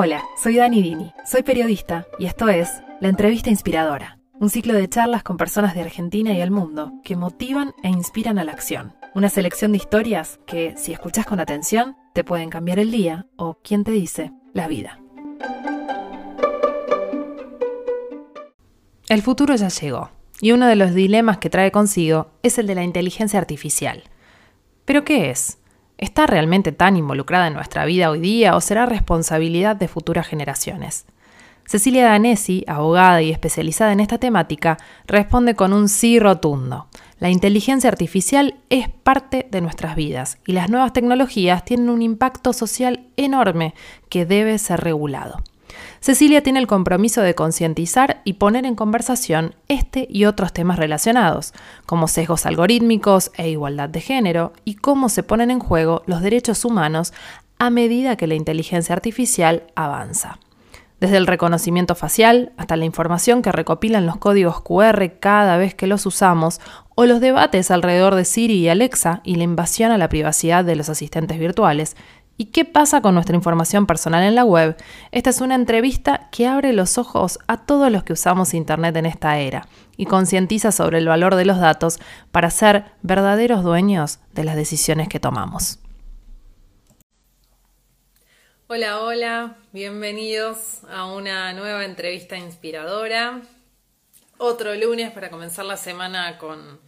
Hola, soy Dani Dini, soy periodista y esto es La Entrevista Inspiradora, un ciclo de charlas con personas de Argentina y el mundo que motivan e inspiran a la acción. Una selección de historias que, si escuchas con atención, te pueden cambiar el día o, quién te dice, la vida. El futuro ya llegó, y uno de los dilemas que trae consigo es el de la inteligencia artificial. ¿Pero qué es? ¿Está realmente tan involucrada en nuestra vida hoy día o será responsabilidad de futuras generaciones? Cecilia Danesi, abogada y especializada en esta temática, responde con un sí rotundo. La inteligencia artificial es parte de nuestras vidas y las nuevas tecnologías tienen un impacto social enorme que debe ser regulado. Cecilia tiene el compromiso de concientizar y poner en conversación este y otros temas relacionados, como sesgos algorítmicos e igualdad de género, y cómo se ponen en juego los derechos humanos a medida que la inteligencia artificial avanza. Desde el reconocimiento facial hasta la información que recopilan los códigos QR cada vez que los usamos, o los debates alrededor de Siri y Alexa y la invasión a la privacidad de los asistentes virtuales, ¿Y qué pasa con nuestra información personal en la web? Esta es una entrevista que abre los ojos a todos los que usamos Internet en esta era y concientiza sobre el valor de los datos para ser verdaderos dueños de las decisiones que tomamos. Hola, hola, bienvenidos a una nueva entrevista inspiradora. Otro lunes para comenzar la semana con,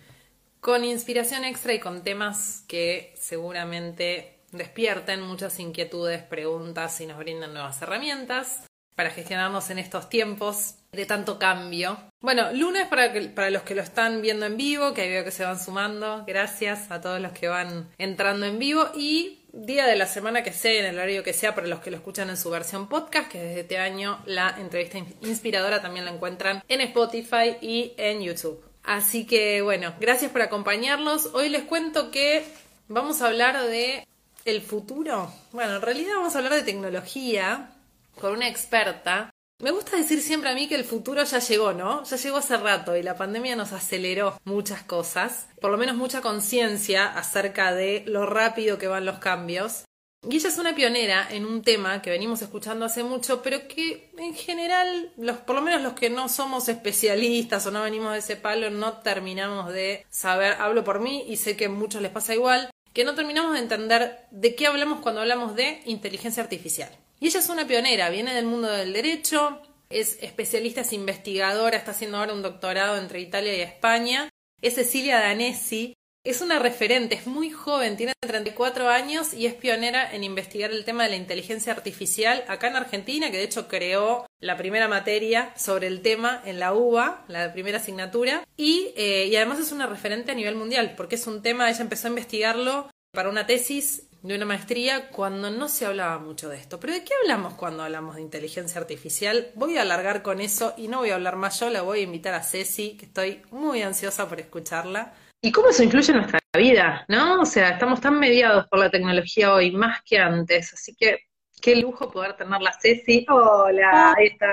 con inspiración extra y con temas que seguramente despierten muchas inquietudes, preguntas y nos brinden nuevas herramientas para gestionarnos en estos tiempos de tanto cambio. Bueno, lunes para, los que lo están viendo en vivo, que ahí veo que se van sumando, gracias a todos los que van entrando en vivo y día de la semana que sea, en el horario que sea, para los que lo escuchan en su versión podcast, que desde este año la entrevista inspiradora también la encuentran en Spotify y en YouTube. Así que bueno, gracias por acompañarnos. Hoy les cuento que vamos a hablar de el futuro. Bueno, en realidad vamos a hablar de tecnología con una experta. Me gusta decir siempre a mí que el futuro ya llegó, ¿no? Ya llegó hace rato y la pandemia nos aceleró muchas cosas, por lo menos mucha conciencia acerca de lo rápido que van los cambios. Y ella es una pionera en un tema que venimos escuchando hace mucho, pero que en general, los, por lo menos los que no somos especialistas o no venimos de ese palo, no terminamos de saber, hablo por mí y sé que a muchos les pasa igual, que no terminamos de entender de qué hablamos cuando hablamos de inteligencia artificial. Y ella es una pionera, viene del mundo del derecho, es especialista, es investigadora, está haciendo ahora un doctorado entre Italia y España. Es Cecilia Danesi, es una referente, es muy joven, tiene 34 años y es pionera en investigar el tema de la inteligencia artificial acá en Argentina, que de hecho creó la primera materia sobre el tema en la UBA, la primera asignatura, y, eh, y además es una referente a nivel mundial, porque es un tema, ella empezó a investigarlo para una tesis de una maestría cuando no se hablaba mucho de esto. Pero ¿de qué hablamos cuando hablamos de inteligencia artificial? Voy a alargar con eso y no voy a hablar más yo, la voy a invitar a Ceci, que estoy muy ansiosa por escucharla y cómo eso influye en nuestra vida, ¿no? O sea, estamos tan mediados por la tecnología hoy, más que antes, así que qué lujo poder tenerla, Ceci. Hola, ahí está.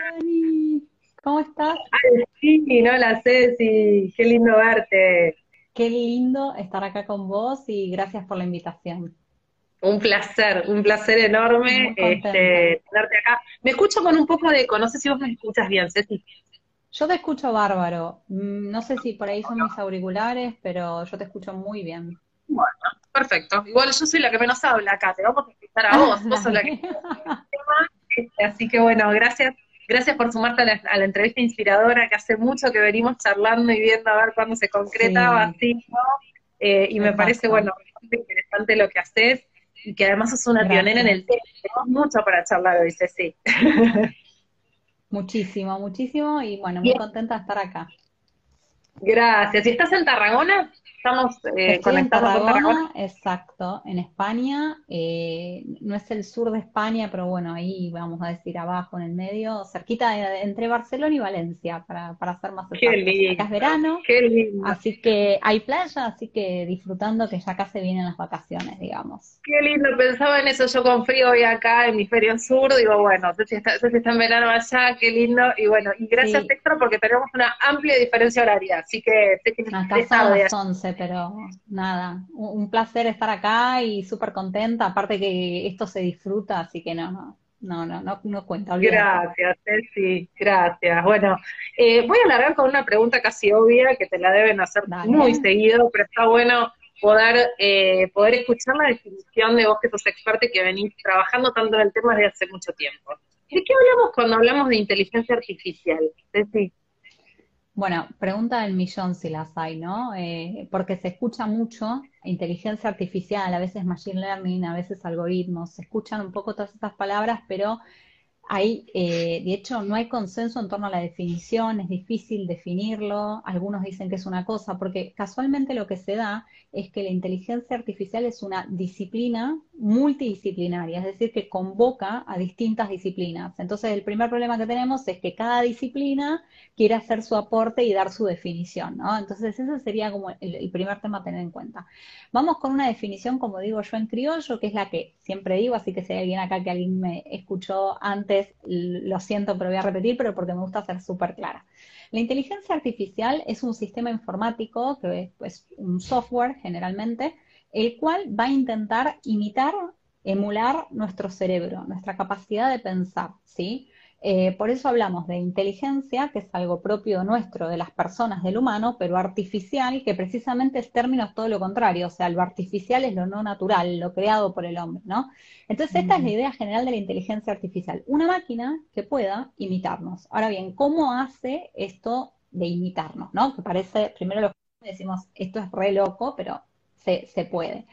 ¿Cómo estás? Ay, sí, hola Ceci, qué lindo verte. Qué lindo estar acá con vos y gracias por la invitación. Un placer, un placer enorme este, tenerte acá. Me escucho con un poco de eco, no sé si vos me escuchas bien, Ceci. Yo te escucho bárbaro. Mm, no sé si por ahí son mis auriculares, pero yo te escucho muy bien. Bueno, perfecto. Igual yo soy la que menos habla acá, te vamos a escuchar a vos, vos sos la que Así que bueno, gracias, gracias por sumarte a la, entrevista inspiradora que hace mucho que venimos charlando y viendo a ver cuándo se concretaba así, ¿no? Eh, y me parece, bueno, bastante interesante lo que haces y que además sos una pionera en el tema. Tenemos mucho para charlar hoy, sí. Muchísimo, muchísimo y bueno, muy contenta de estar acá. Gracias. ¿Y estás en Tarragona? Estamos eh, conectados en Tarragona, exacto, en España. Eh, no es el sur de España, pero bueno, ahí vamos a decir abajo en el medio, cerquita de, entre Barcelona y Valencia, para, para ser más exactos. Qué lindo, acá es verano, qué lindo. así que hay playa, así que disfrutando que ya acá se vienen las vacaciones, digamos. Qué lindo, pensaba en eso yo con frío hoy acá, hemisferio sur, digo, bueno, si está, está en verano allá, qué lindo, y bueno, y gracias sí. extra porque tenemos una amplia diferencia horaria, así que sé que acá son las 11, pero nada, un placer estar acá y súper contenta, aparte que esto se disfruta, así que no, no, no, no, no, no cuenta. Gracias, Ceci, gracias. Bueno, eh, voy a alargar con una pregunta casi obvia que te la deben hacer muy seguido, pero está bueno poder, eh, poder escuchar la definición de vos que sos experta y que venís trabajando tanto en el tema desde hace mucho tiempo. ¿De qué hablamos cuando hablamos de inteligencia artificial? Ceci. Bueno, pregunta del millón si las hay, ¿no? Eh, porque se escucha mucho inteligencia artificial, a veces machine learning, a veces algoritmos, se escuchan un poco todas estas palabras, pero hay, eh, de hecho, no hay consenso en torno a la definición, es difícil definirlo, algunos dicen que es una cosa, porque casualmente lo que se da es que la inteligencia artificial es una disciplina multidisciplinaria, es decir, que convoca a distintas disciplinas. Entonces, el primer problema que tenemos es que cada disciplina quiere hacer su aporte y dar su definición, ¿no? Entonces, ese sería como el, el primer tema a tener en cuenta. Vamos con una definición, como digo yo en criollo, que es la que siempre digo, así que si hay alguien acá que alguien me escuchó antes, lo siento, pero voy a repetir, pero porque me gusta ser súper clara. La inteligencia artificial es un sistema informático, que es pues, un software generalmente, el cual va a intentar imitar, emular nuestro cerebro, nuestra capacidad de pensar, ¿sí? Eh, por eso hablamos de inteligencia, que es algo propio nuestro, de las personas, del humano, pero artificial, que precisamente es término todo lo contrario, o sea, lo artificial es lo no natural, lo creado por el hombre, ¿no? Entonces, esta es la idea general de la inteligencia artificial, una máquina que pueda imitarnos. Ahora bien, ¿cómo hace esto de imitarnos, ¿no? Que parece, primero lo que decimos, esto es re loco, pero se, se puede.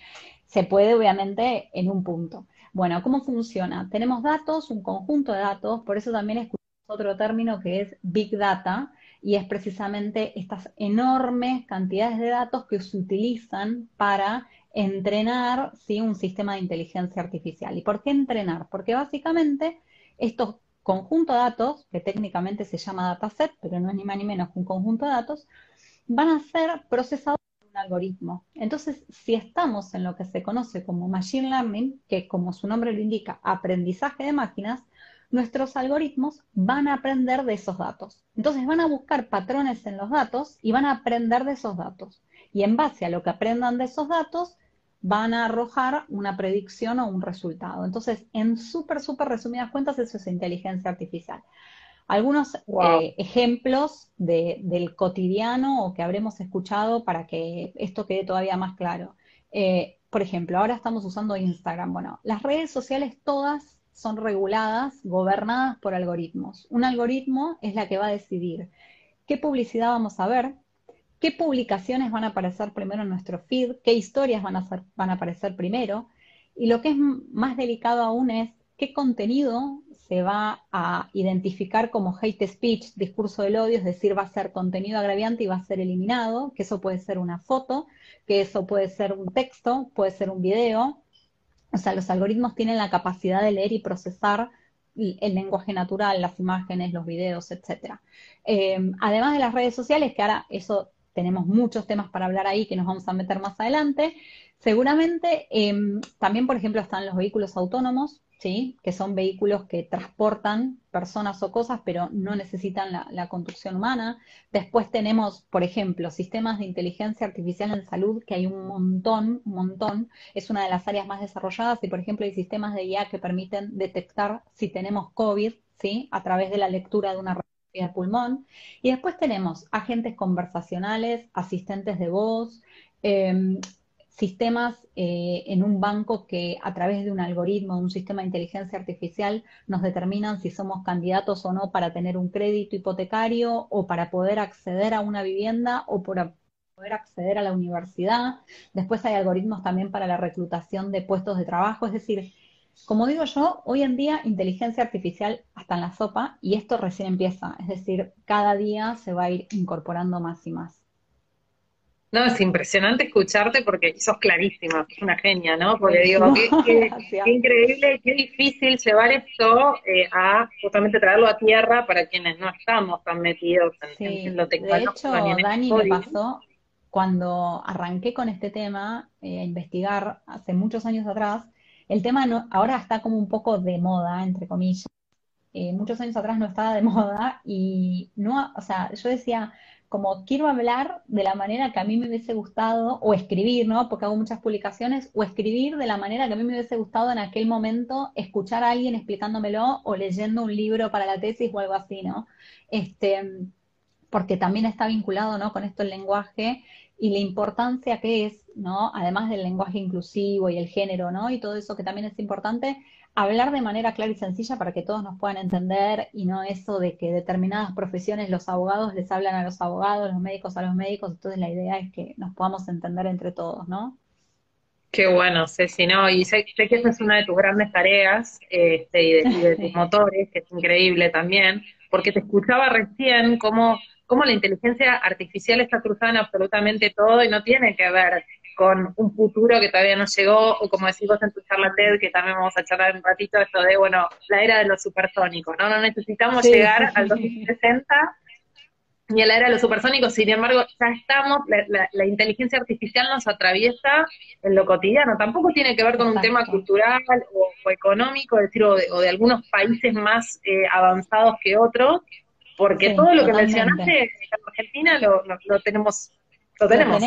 Se puede, obviamente, en un punto. Bueno, ¿cómo funciona? Tenemos datos, un conjunto de datos, por eso también escuchamos otro término que es Big Data, y es precisamente estas enormes cantidades de datos que se utilizan para entrenar ¿sí? un sistema de inteligencia artificial. ¿Y por qué entrenar? Porque básicamente estos conjuntos de datos, que técnicamente se llama dataset, pero no es ni más ni menos que un conjunto de datos, van a ser procesados algoritmo. Entonces, si estamos en lo que se conoce como Machine Learning, que como su nombre lo indica, aprendizaje de máquinas, nuestros algoritmos van a aprender de esos datos. Entonces van a buscar patrones en los datos y van a aprender de esos datos. Y en base a lo que aprendan de esos datos, van a arrojar una predicción o un resultado. Entonces, en súper, súper resumidas cuentas, eso es inteligencia artificial. Algunos eh, ejemplos del cotidiano o que habremos escuchado para que esto quede todavía más claro. Eh, por ejemplo, ahora estamos usando Instagram. Bueno, las redes sociales todas son reguladas, gobernadas por algoritmos. Un algoritmo es la que va a decidir qué publicidad vamos a ver, qué publicaciones van a aparecer primero en nuestro feed, qué historias van a, van a aparecer primero. Y lo que es más delicado aún es qué contenido se va a identificar como hate speech, discurso del odio, es decir, va a ser contenido agraviante y va a ser eliminado, que eso puede ser una foto, que eso puede ser un texto, puede ser un video. O sea, los algoritmos tienen la capacidad de leer y procesar el lenguaje natural, las imágenes, los videos, etc. Eh, además de las redes sociales, que ahora eso tenemos muchos temas para hablar ahí que nos vamos a meter más adelante, seguramente em, también, por ejemplo, están los vehículos autónomos, que son vehículos que transportan personas o cosas, pero no necesitan la, conducción humana. Después tenemos, por ejemplo, sistemas de inteligencia artificial en salud, que hay un montón, un montón. Es una de las áreas más desarrolladas y, por ejemplo, hay sistemas de IA que permiten detectar si tenemos COVID, ¿sí? A través de la lectura de una de pulmón. Y después tenemos agentes conversacionales, asistentes de voz, eh, sistemas eh, en un banco que a través de un algoritmo, un sistema de inteligencia artificial, nos determinan si somos candidatos o no para tener un crédito hipotecario o para poder acceder a una vivienda o para poder acceder a la universidad. Después hay algoritmos también para la reclutación de puestos de trabajo. Es decir, como digo yo, hoy en día inteligencia artificial hasta en la sopa y esto recién empieza. Es decir, cada día se va a ir incorporando más y más. No, es impresionante escucharte porque sos clarísima, sos una genia, ¿no? Porque digo, qué, increíble, qué difícil llevar esto eh, a justamente traerlo a tierra para quienes no estamos tan metidos en, lo tecnológico. De hecho, Dani me pasó cuando arranqué con este tema eh, a investigar hace muchos años atrás, el tema no, ahora está como un poco de moda, entre comillas. Eh, muchos años atrás no estaba de moda y no, o sea, yo decía, como quiero hablar de la manera que a mí me hubiese gustado, o escribir, ¿no? Porque hago muchas publicaciones, o escribir de la manera que a mí me hubiese gustado en aquel momento, escuchar a alguien explicándomelo o leyendo un libro para la tesis o algo así, ¿no? Este, porque también está vinculado, ¿no? Con esto el lenguaje y la importancia que es, ¿no? Además del lenguaje inclusivo y el género, ¿no? Y todo eso que también es importante, hablar de manera clara y sencilla para que todos nos puedan entender y no eso de que determinadas profesiones los abogados les hablan a los abogados, los médicos a los médicos, entonces la idea es que nos podamos entender entre todos, ¿no? Qué bueno, Ceci, ¿no? Y sé, que esa es una de tus grandes tareas este, y, de, tus motores, que es increíble también, porque te escuchaba recién cómo, cómo la inteligencia artificial está cruzada en absolutamente todo y no tiene que ver con un futuro que todavía no llegó, o como decimos en tu charla TED, que también vamos a charlar un ratito, esto de, bueno, la era de los supersónicos, ¿no? No necesitamos llegar al 2060 ni a la era de los supersónicos, sin embargo, ya estamos, la, inteligencia artificial nos atraviesa en lo cotidiano, tampoco tiene que ver con un tema cultural o, económico, es decir, o de, algunos países más eh, avanzados que otros, porque todo lo que mencionaste en Argentina lo, lo tenemos lo tenemos,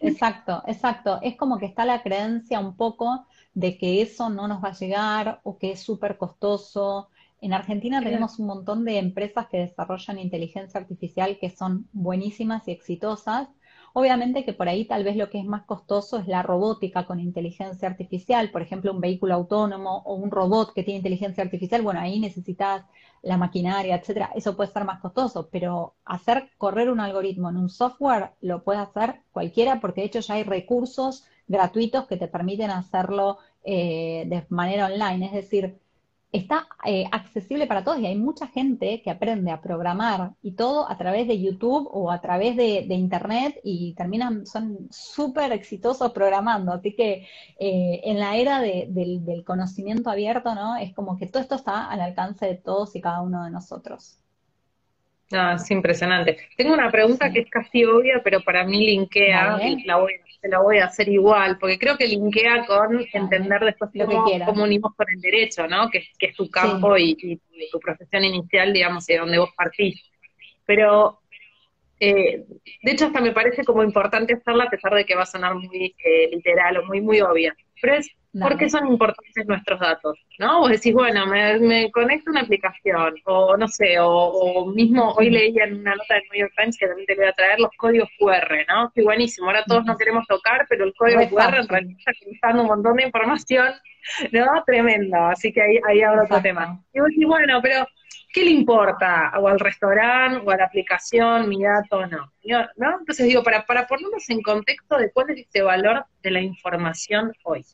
Exacto, exacto. Es como que está la creencia un poco de que eso no nos va a llegar o que es súper costoso. En Argentina tenemos un montón de empresas que desarrollan inteligencia artificial que son buenísimas y exitosas, Obviamente que por ahí tal vez lo que es más costoso es la robótica con inteligencia artificial, por ejemplo, un vehículo autónomo o un robot que tiene inteligencia artificial, bueno, ahí necesitas la maquinaria, etcétera. Eso puede ser más costoso, pero hacer correr un algoritmo en un software lo puede hacer cualquiera porque de hecho ya hay recursos gratuitos que te permiten hacerlo eh, de manera online. Es decir, está eh, accesible para todos y hay mucha gente que aprende a programar y todo a través de YouTube o a través de, Internet y terminan, son súper exitosos programando. Así que eh, en la era del, conocimiento abierto, ¿no? Es como que todo esto está al alcance de todos y cada uno de nosotros. Ah, es impresionante. Tengo una pregunta que es casi obvia, pero para mí linkea, y la voy, se la voy a hacer igual, porque creo que linkea con entender después cómo, unimos con el derecho, ¿no? Que, es tu campo y, tu profesión inicial, digamos, y de donde vos partís. Pero, eh, de hecho, hasta me parece como importante hacerla, a pesar de que va a sonar muy eh, literal o muy, muy obvia. Pero es ¿Por qué son importantes nuestros datos? ¿No? Vos decís, bueno, me, conecto a una aplicación, o no sé, o, mismo hoy leía en una nota del New York Times que también te voy a traer los códigos QR, ¿no? Qué buenísimo, ahora todos no queremos tocar, pero el código QR en realidad está cruzando un montón de información, ¿no? Tremendo, así que ahí, ahí habrá otro tema. Y vos decís, bueno, pero ¿qué le importa? O al restaurante, o a la aplicación, mi dato, no. ¿no? Entonces digo, para, para ponernos en contexto de cuál es ese valor de la información hoy.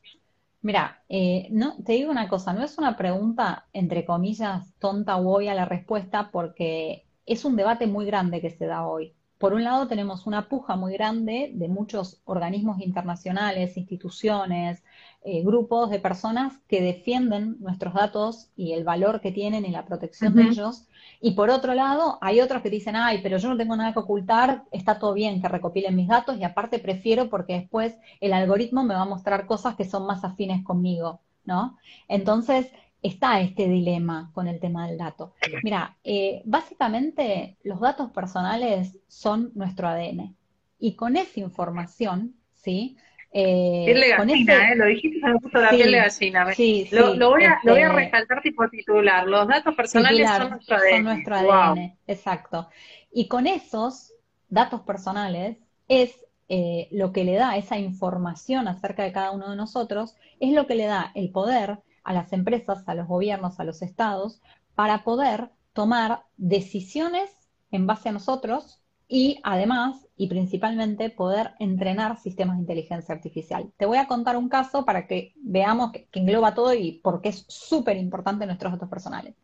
Mira, eh, no, te digo una cosa, no es una pregunta, entre comillas, tonta o obvia la respuesta, porque es un debate muy grande que se da hoy. Por un lado tenemos una puja muy grande de muchos organismos internacionales, instituciones, eh, grupos de personas que defienden nuestros datos y el valor que tienen y la protección de ellos. Y por otro lado, hay otros que dicen, ay, pero yo no tengo nada que ocultar, está todo bien que recopilen mis datos y aparte prefiero porque después el algoritmo me va a mostrar cosas que son más afines conmigo, ¿no? Entonces, está este dilema con el tema del dato. Mira, eh, básicamente los datos personales son nuestro ADN y con esa información, ¿sí? Eh, piel de gallina, ¿eh? Lo dijiste, se me puso la piel de gallina. Sí, lo, lo, voy a, lo voy a este, resaltar tipo titular. Los datos personales son nuestro ADN. Son nuestro ADN, exacto. Y con esos datos personales es eh, lo que le da esa información acerca de cada uno de nosotros, es lo que le da el poder a las empresas, a los gobiernos, a los estados, para poder tomar decisiones en base a nosotros y además y principalmente poder entrenar sistemas de inteligencia artificial. Te voy a contar un caso para que veamos que, engloba todo y por qué es súper importante nuestros datos personales.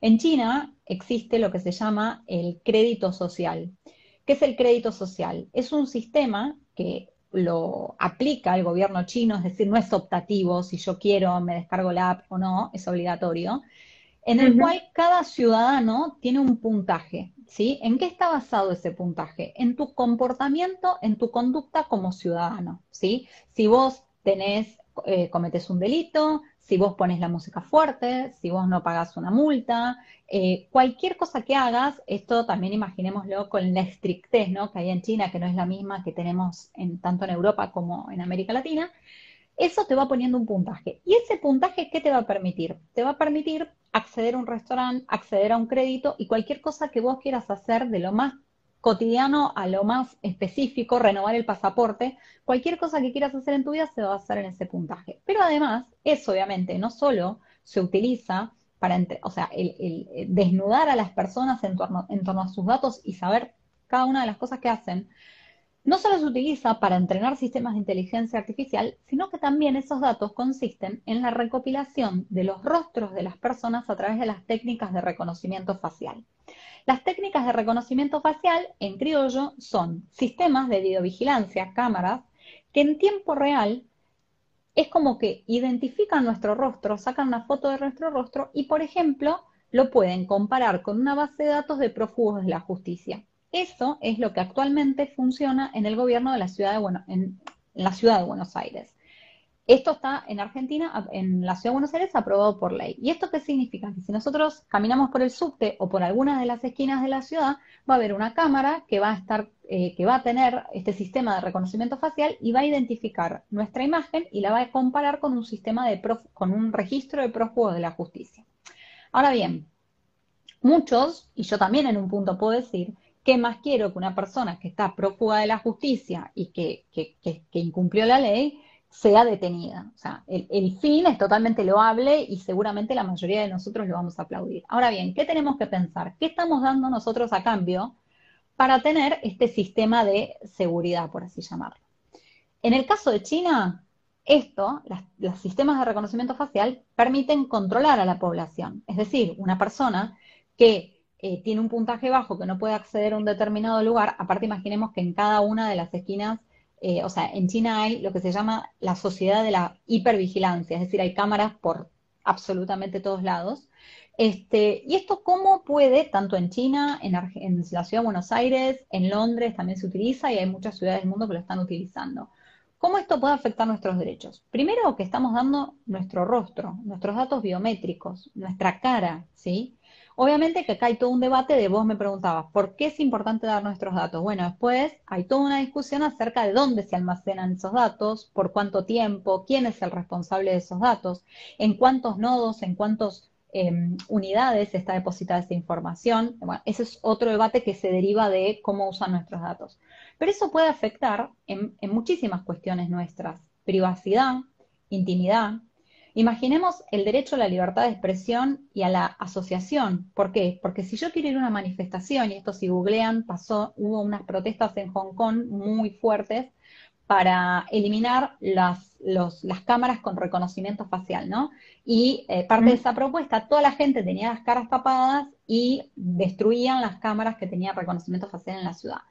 En China existe lo que se llama el crédito social. ¿Qué es el crédito social? Es un sistema que lo aplica el gobierno chino, es decir, no es optativo, si yo quiero me descargo la app o no, es obligatorio, en el cual cada ciudadano tiene un puntaje, ¿sí? ¿En qué está basado ese puntaje? En tu comportamiento, en tu conducta como ciudadano, ¿sí? Si vos tenés eh, cometes un delito, si vos pones la música fuerte, si vos no pagas una multa, eh, cualquier cosa que hagas, esto también imaginémoslo con la estrictez ¿no? que hay en China, que no es la misma que tenemos en, tanto en Europa como en América Latina, eso te va poniendo un puntaje. ¿Y ese puntaje qué te va a permitir? Te va a permitir acceder a un restaurante, acceder a un crédito y cualquier cosa que vos quieras hacer de lo más cotidiano a lo más específico, renovar el pasaporte, cualquier cosa que quieras hacer en tu vida se va a hacer en ese puntaje. Pero además, eso obviamente no solo se utiliza para, o sea, el, desnudar a las personas en torno, en torno a sus datos y saber cada una de las cosas que hacen, no solo se utiliza para entrenar sistemas de inteligencia artificial, sino que también esos datos consisten en la recopilación de los rostros de las personas a través de las técnicas de reconocimiento facial. Las técnicas de reconocimiento facial, en criollo, son sistemas de videovigilancia, cámaras, que en tiempo real es como que identifican nuestro rostro, sacan una foto de nuestro rostro y, por ejemplo, lo pueden comparar con una base de datos de prófugos de la justicia. Eso es lo que actualmente funciona en el gobierno de la ciudad de, en la ciudad de Buenos Aires. Esto está en Argentina, en la Ciudad de Buenos Aires, aprobado por ley. ¿Y esto qué significa? Que si nosotros caminamos por el subte o por alguna de las esquinas de la ciudad, va a haber una cámara que va a estar, eh, que va a tener este sistema de reconocimiento facial y va a identificar nuestra imagen y la va a comparar con un sistema de con un registro de prófugos de la justicia. Ahora bien, muchos, y yo también en un punto puedo decir, ¿qué más quiero que una persona que está prófuga de la justicia y que, que, incumplió la ley? sea detenida. O sea, el, fin es totalmente loable y seguramente la mayoría de nosotros lo vamos a aplaudir. Ahora bien, ¿qué tenemos que pensar? ¿Qué estamos dando nosotros a cambio para tener este sistema de seguridad, por así llamarlo? En el caso de China, esto, los sistemas de reconocimiento facial, permiten controlar a la población. Es decir, una persona que eh, tiene un puntaje bajo, que no puede acceder a un determinado lugar, aparte imaginemos que en cada una de las esquinas eh, o sea, en China hay lo que se llama la sociedad de la hipervigilancia, es decir, hay cámaras por absolutamente todos lados. Este, y esto cómo puede, tanto en China, en, en, la ciudad de Buenos Aires, en Londres también se utiliza y hay muchas ciudades del mundo que lo están utilizando. ¿Cómo esto puede afectar nuestros derechos? Primero que estamos dando nuestro rostro, nuestros datos biométricos, nuestra cara, ¿sí? Obviamente que acá hay todo un debate de vos me preguntabas, ¿por qué es importante dar nuestros datos? Bueno, después hay toda una discusión acerca de dónde se almacenan esos datos, por cuánto tiempo, quién es el responsable de esos datos, en cuántos nodos, en cuántas em, unidades está depositada esa información. Bueno, ese es otro debate que se deriva de cómo usan nuestros datos. Pero eso puede afectar en muchísimas cuestiones nuestras. Privacidad, intimidad, Imaginemos el derecho a la libertad de expresión y a la asociación. ¿Por qué? Porque si yo quiero ir a una manifestación, y esto si googlean, pasó, hubo unas protestas en Hong Kong muy fuertes para eliminar las, las cámaras con reconocimiento facial, ¿no? Y eh, parte de esa propuesta, toda la gente tenía las caras tapadas y destruían las cámaras que tenían reconocimiento facial en la ciudad.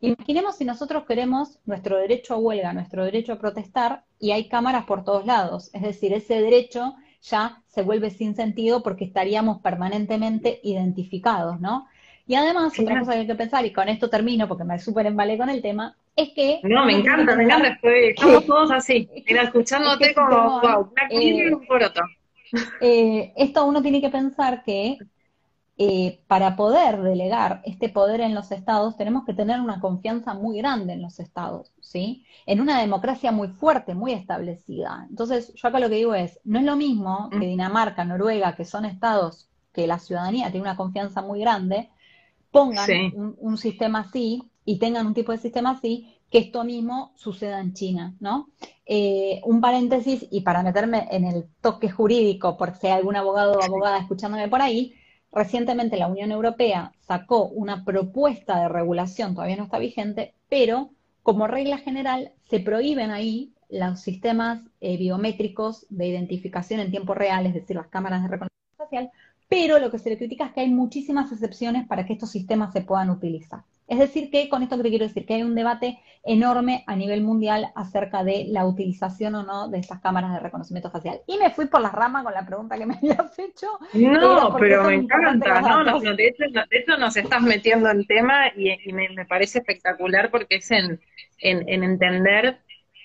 Imaginemos si nosotros queremos nuestro derecho a huelga, nuestro derecho a protestar, y hay cámaras por todos lados. Es decir, ese derecho ya se vuelve sin sentido porque estaríamos permanentemente identificados, ¿no? Y además, otra cosa que hay que pensar, y con esto termino porque me súper embalé con el tema, es que... No, me encanta, me encanta, estamos todos así, mira, escuchándote como, wow, eh, un poroto. Eh, esto uno tiene que pensar que eh, para poder delegar este poder en los estados, tenemos que tener una confianza muy grande en los estados, ¿sí? En una democracia muy fuerte, muy establecida. Entonces, yo acá lo que digo es, no es lo mismo que mm. Dinamarca, Noruega, que son estados que la ciudadanía tiene una confianza muy grande, pongan un, sistema así y tengan un tipo de sistema así, que esto mismo suceda en China, ¿no? Eh, un paréntesis, y para meterme en el toque jurídico, por si hay algún abogado o abogada escuchándome por ahí, Recientemente la Unión Europea sacó una propuesta de regulación, todavía no está vigente, pero como regla general se prohíben ahí los sistemas eh, biométricos de identificación en tiempo real, es decir, las cámaras de reconocimiento facial, pero lo que se le critica es que hay muchísimas excepciones para que estos sistemas se puedan utilizar. Es decir, que con esto que te quiero decir, que hay un debate enorme a nivel mundial acerca de la utilización o no de estas cámaras de reconocimiento facial. Y me fui por las ramas con la pregunta que me habías hecho. No, pero me encanta, no, no, de, hecho, nos estás metiendo en tema y, me, parece espectacular porque es en, en, entender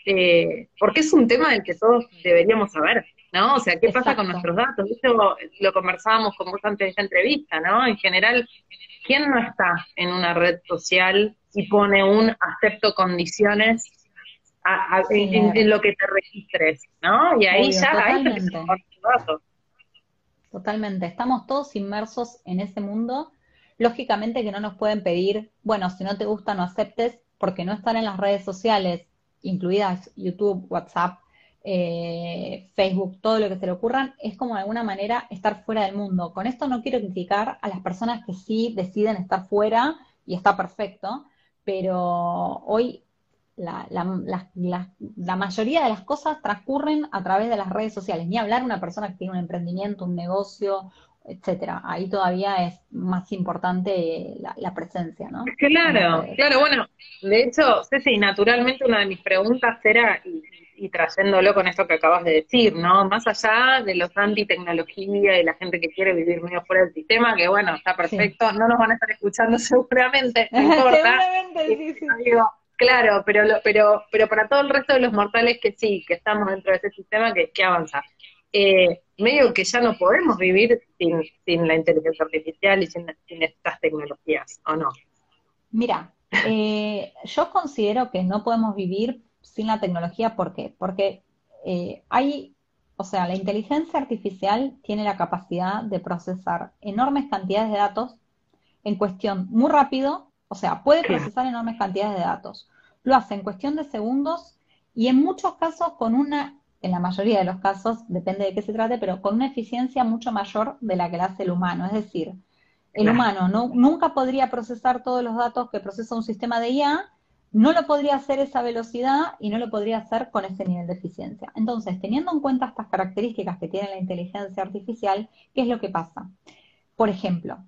eh, porque es un tema del que todos deberíamos saber, ¿no? O sea, ¿qué pasa con nuestros datos? Esto lo conversábamos con vos antes de esta entrevista, ¿no? En general, ¿quién no está en una red social y pone un acepto condiciones en, lo que te registres, ¿no? Y ahí ya hay datos. Totalmente, estamos todos inmersos en ese mundo. Lógicamente que no nos pueden pedir, bueno, si no te gusta no aceptes, porque no están en las redes sociales, incluidas YouTube, WhatsApp, eh, Facebook, todo lo que se le ocurran, es como de alguna manera estar fuera del mundo. Con esto no quiero criticar a las personas que sí deciden estar fuera y está perfecto, pero hoy la, la, mayoría de las cosas transcurren a través de las redes sociales. Ni hablar una persona que tiene un emprendimiento, un negocio, etcétera. Ahí todavía es más importante la, presencia, ¿no? Claro, claro, bueno, de hecho, Ceci, naturalmente una de mis preguntas era, y, trayéndolo con esto que acabas de decir, ¿no? Más allá de los anti-tecnología y la gente que quiere vivir medio fuera del sistema, que bueno, está perfecto, no nos van a estar escuchando seguramente, no importa. seguramente, sí, sí. claro, pero, pero, pero para todo el resto de los mortales que sí, que estamos dentro de ese sistema, que, que avanza. Eh, medio que ya no podemos vivir sin, la inteligencia artificial y sin, estas tecnologías, ¿o no? Mira, eh, yo considero que no podemos vivir sin la tecnología, ¿por qué? Porque eh, hay, o sea, la inteligencia artificial tiene la capacidad de procesar enormes cantidades de datos en cuestión muy rápido, o sea, puede procesar enormes cantidades de datos. Lo hace en cuestión de segundos y en muchos casos con una en la mayoría de los casos, depende de qué se trate, pero con una eficiencia mucho mayor de la que la hace el humano. Es decir, el humano no, nunca podría procesar todos los datos que procesa un sistema de IA, no lo podría hacer esa velocidad y no lo podría hacer con ese nivel de eficiencia. Entonces, teniendo en cuenta estas características que tiene la inteligencia artificial, ¿qué es lo que pasa? Por ejemplo,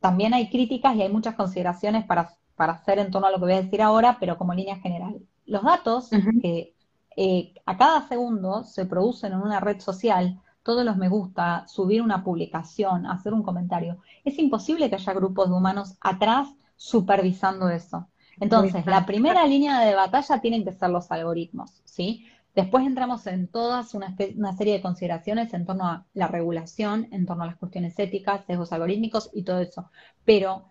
también hay críticas y hay muchas consideraciones para, hacer en torno a lo que voy a decir ahora, pero como línea general. Los datos que eh, a cada segundo se producen en una red social todos los me gusta, subir una publicación, hacer un comentario. Es imposible que haya grupos de humanos atrás supervisando eso. Entonces, la primera línea de batalla tienen que ser los algoritmos, ¿sí? Después entramos en todas una, serie de consideraciones en torno a la regulación, en torno a las cuestiones éticas, sesgos algorítmicos y todo eso. Pero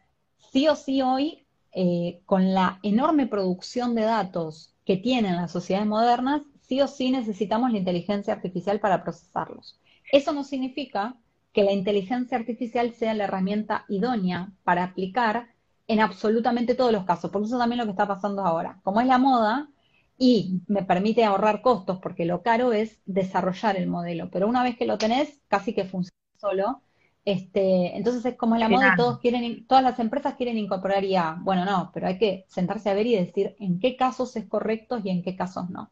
sí o sí hoy, eh, con la enorme producción de datos que tienen las sociedades modernas, sí o sí necesitamos la inteligencia artificial para procesarlos. Eso no significa que la inteligencia artificial sea la herramienta idónea para aplicar en absolutamente todos los casos, porque eso también es lo que está pasando ahora. Como es la moda y me permite ahorrar costos, porque lo caro es desarrollar el modelo, pero una vez que lo tenés, casi que funciona solo, este, entonces es como la moda y todos quieren, todas las empresas quieren incorporar IA. Bueno, no, pero hay que sentarse a ver y decir en qué casos es correcto y en qué casos no.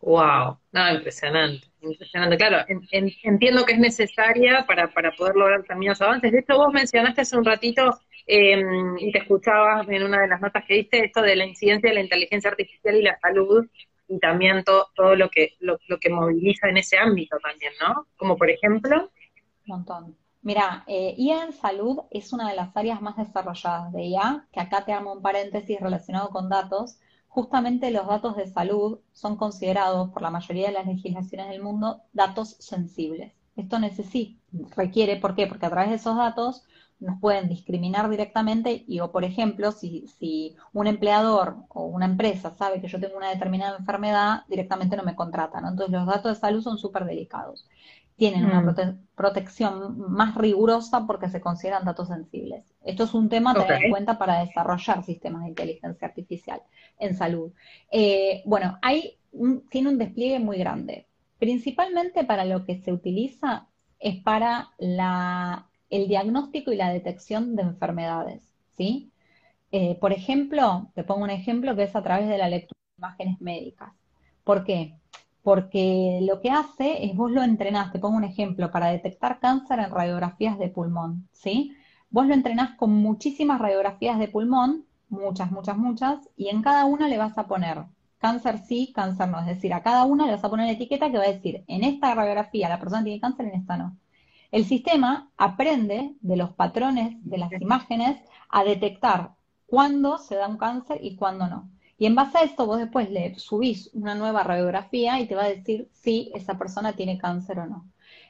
Wow, no, impresionante, impresionante. Claro, entiendo que es necesaria para, para poder lograr también los avances. De hecho, vos mencionaste hace un ratito em, y te escuchaba en una de las notas que diste esto de la incidencia de la inteligencia artificial y la salud y también todo, lo que lo, lo que moviliza en ese ámbito también, ¿no? Como por ejemplo montón. Mira, eh, IA en salud es una de las áreas más desarrolladas de IA, que acá te amo un paréntesis relacionado con datos. Justamente los datos de salud son considerados por la mayoría de las legislaciones del mundo datos sensibles. Esto necesita, requiere, ¿por qué? Porque a través de esos datos nos pueden discriminar directamente y o por ejemplo si, si un empleador o una empresa sabe que yo tengo una determinada enfermedad directamente no me contratan entonces los datos de salud son súper delicados tienen una mm. protección más rigurosa porque se consideran datos sensibles. Esto es un tema a tener en cuenta para desarrollar sistemas de inteligencia artificial en salud. Eh, bueno, hay tiene un despliegue muy grande. Principalmente para lo que se utiliza es para la, el diagnóstico y la detección de enfermedades. ¿sí? Eh, por ejemplo, te pongo un ejemplo que es a través de la lectura de imágenes médicas. ¿Por qué? Porque lo que hace es vos lo entrenás, te pongo un ejemplo, para detectar cáncer en radiografías de pulmón, ¿sí? Vos lo entrenás con muchísimas radiografías de pulmón, muchas, muchas, muchas, y en cada una le vas a poner cáncer sí, cáncer no, es decir, a cada una le vas a poner una etiqueta que va a decir, en esta radiografía la persona tiene cáncer, en esta no. El sistema aprende de los patrones de las imágenes a detectar cuándo se da un cáncer y cuándo no. Y en base a esto vos después le subís una nueva radiografía y te va a decir si esa persona tiene cáncer o no.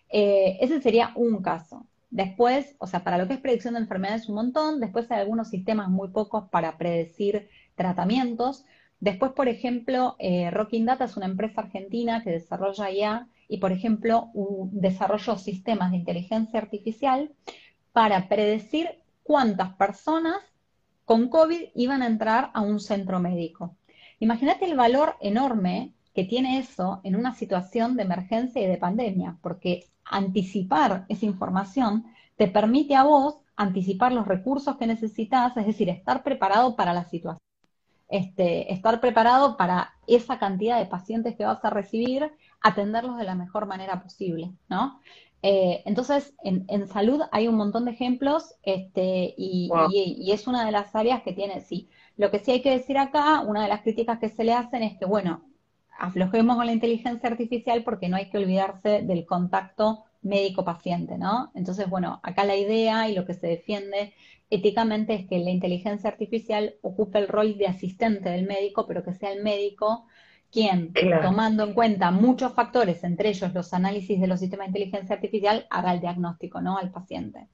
Eh, ese sería un caso. Después, o sea, para lo que es predicción de enfermedades un montón, después hay algunos sistemas muy pocos para predecir tratamientos. Después, por ejemplo, eh, Rocking Data es una empresa argentina que desarrolla IA y, por ejemplo, desarrolló sistemas de inteligencia artificial para predecir cuántas personas con COVID iban a entrar a un centro médico. Imagínate el valor enorme que tiene eso en una situación de emergencia y de pandemia, porque anticipar esa información te permite a vos anticipar los recursos que necesitas, es decir, estar preparado para la situación. Este, estar preparado para esa cantidad de pacientes que vas a recibir, atenderlos de la mejor manera posible, ¿no? Eh, entonces, en, salud hay un montón de ejemplos este, y, es una de las áreas que tiene, sí. Lo que sí hay que decir acá, una de las críticas que se le hacen es que, bueno, aflojemos con la inteligencia artificial porque no hay que olvidarse del contacto médico-paciente, ¿no? Entonces, bueno, acá la idea y lo que se defiende éticamente es que la inteligencia artificial ocupe el rol de asistente del médico, pero que sea el médico quien, tomando en cuenta muchos factores, entre ellos los análisis de los sistemas de inteligencia artificial, haga el diagnóstico, ¿no? Al paciente.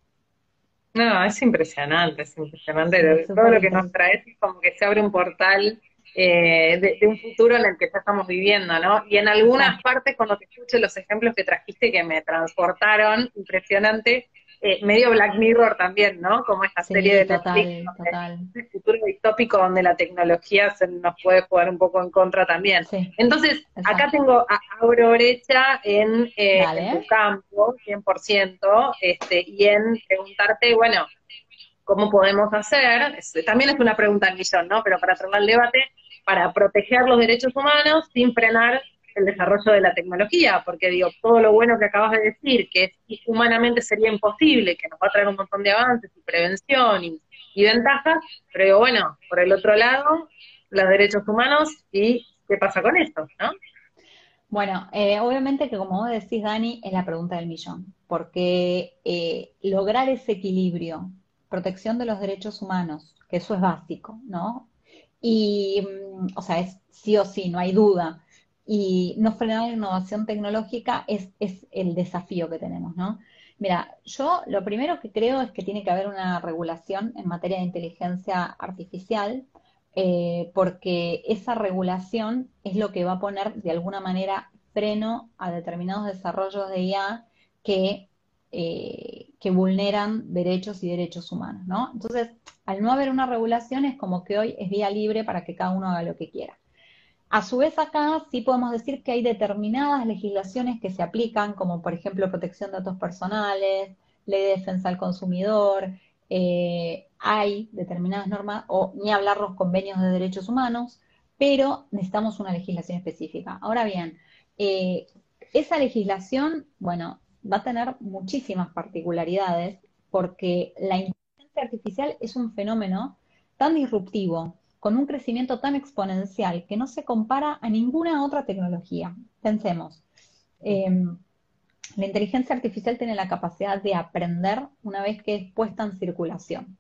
No, es impresionante, es impresionante. Todo lo que nos trae es como que se abre un portal eh, de, un futuro en el que ya estamos viviendo, ¿no? Y en algunas partes, cuando te escucho los ejemplos que trajiste que me transportaron, impresionante, eh, medio Black Mirror también, ¿no? Como esta serie de total, total. un futuro distópico donde la tecnología se nos puede jugar un poco en contra también. Entonces, acá tengo a brecha en, eh, en, tu campo, 100%, este, y en preguntarte, bueno, ¿cómo podemos hacer? también es una pregunta al millón, ¿no? Pero para cerrar el debate, para proteger los derechos humanos sin frenar el desarrollo de la tecnología, porque digo, todo lo bueno que acabas de decir, que humanamente sería imposible, que nos va a traer un montón de avances y prevención y, ventajas, pero digo, bueno, por el otro lado, los derechos humanos y qué pasa con esto, ¿no? Bueno, eh, obviamente que como vos decís, Dani, es la pregunta del millón, porque eh, lograr ese equilibrio, protección de los derechos humanos, que eso es básico, ¿no? Y, mm, o sea, es sí o sí, no hay duda y no frenar la innovación tecnológica es, el desafío que tenemos, ¿no? Mira, yo lo primero que creo es que tiene que haber una regulación en materia de inteligencia artificial, eh, porque esa regulación es lo que va a poner de alguna manera freno a determinados desarrollos de IA que, eh, que vulneran derechos y derechos humanos, ¿no? Entonces, al no haber una regulación es como que hoy es vía libre para que cada uno haga lo que quiera. A su vez acá sí podemos decir que hay determinadas legislaciones que se aplican, como por ejemplo protección de datos personales, ley de defensa al consumidor, eh, hay determinadas normas, o ni hablar los convenios de derechos humanos, pero necesitamos una legislación específica. Ahora bien, eh, esa legislación, bueno, va a tener muchísimas particularidades porque la inteligencia artificial es un fenómeno tan disruptivo con un crecimiento tan exponencial que no se compara a ninguna otra tecnología. Pensemos, em, la inteligencia artificial tiene la capacidad de aprender una vez que es puesta en circulación.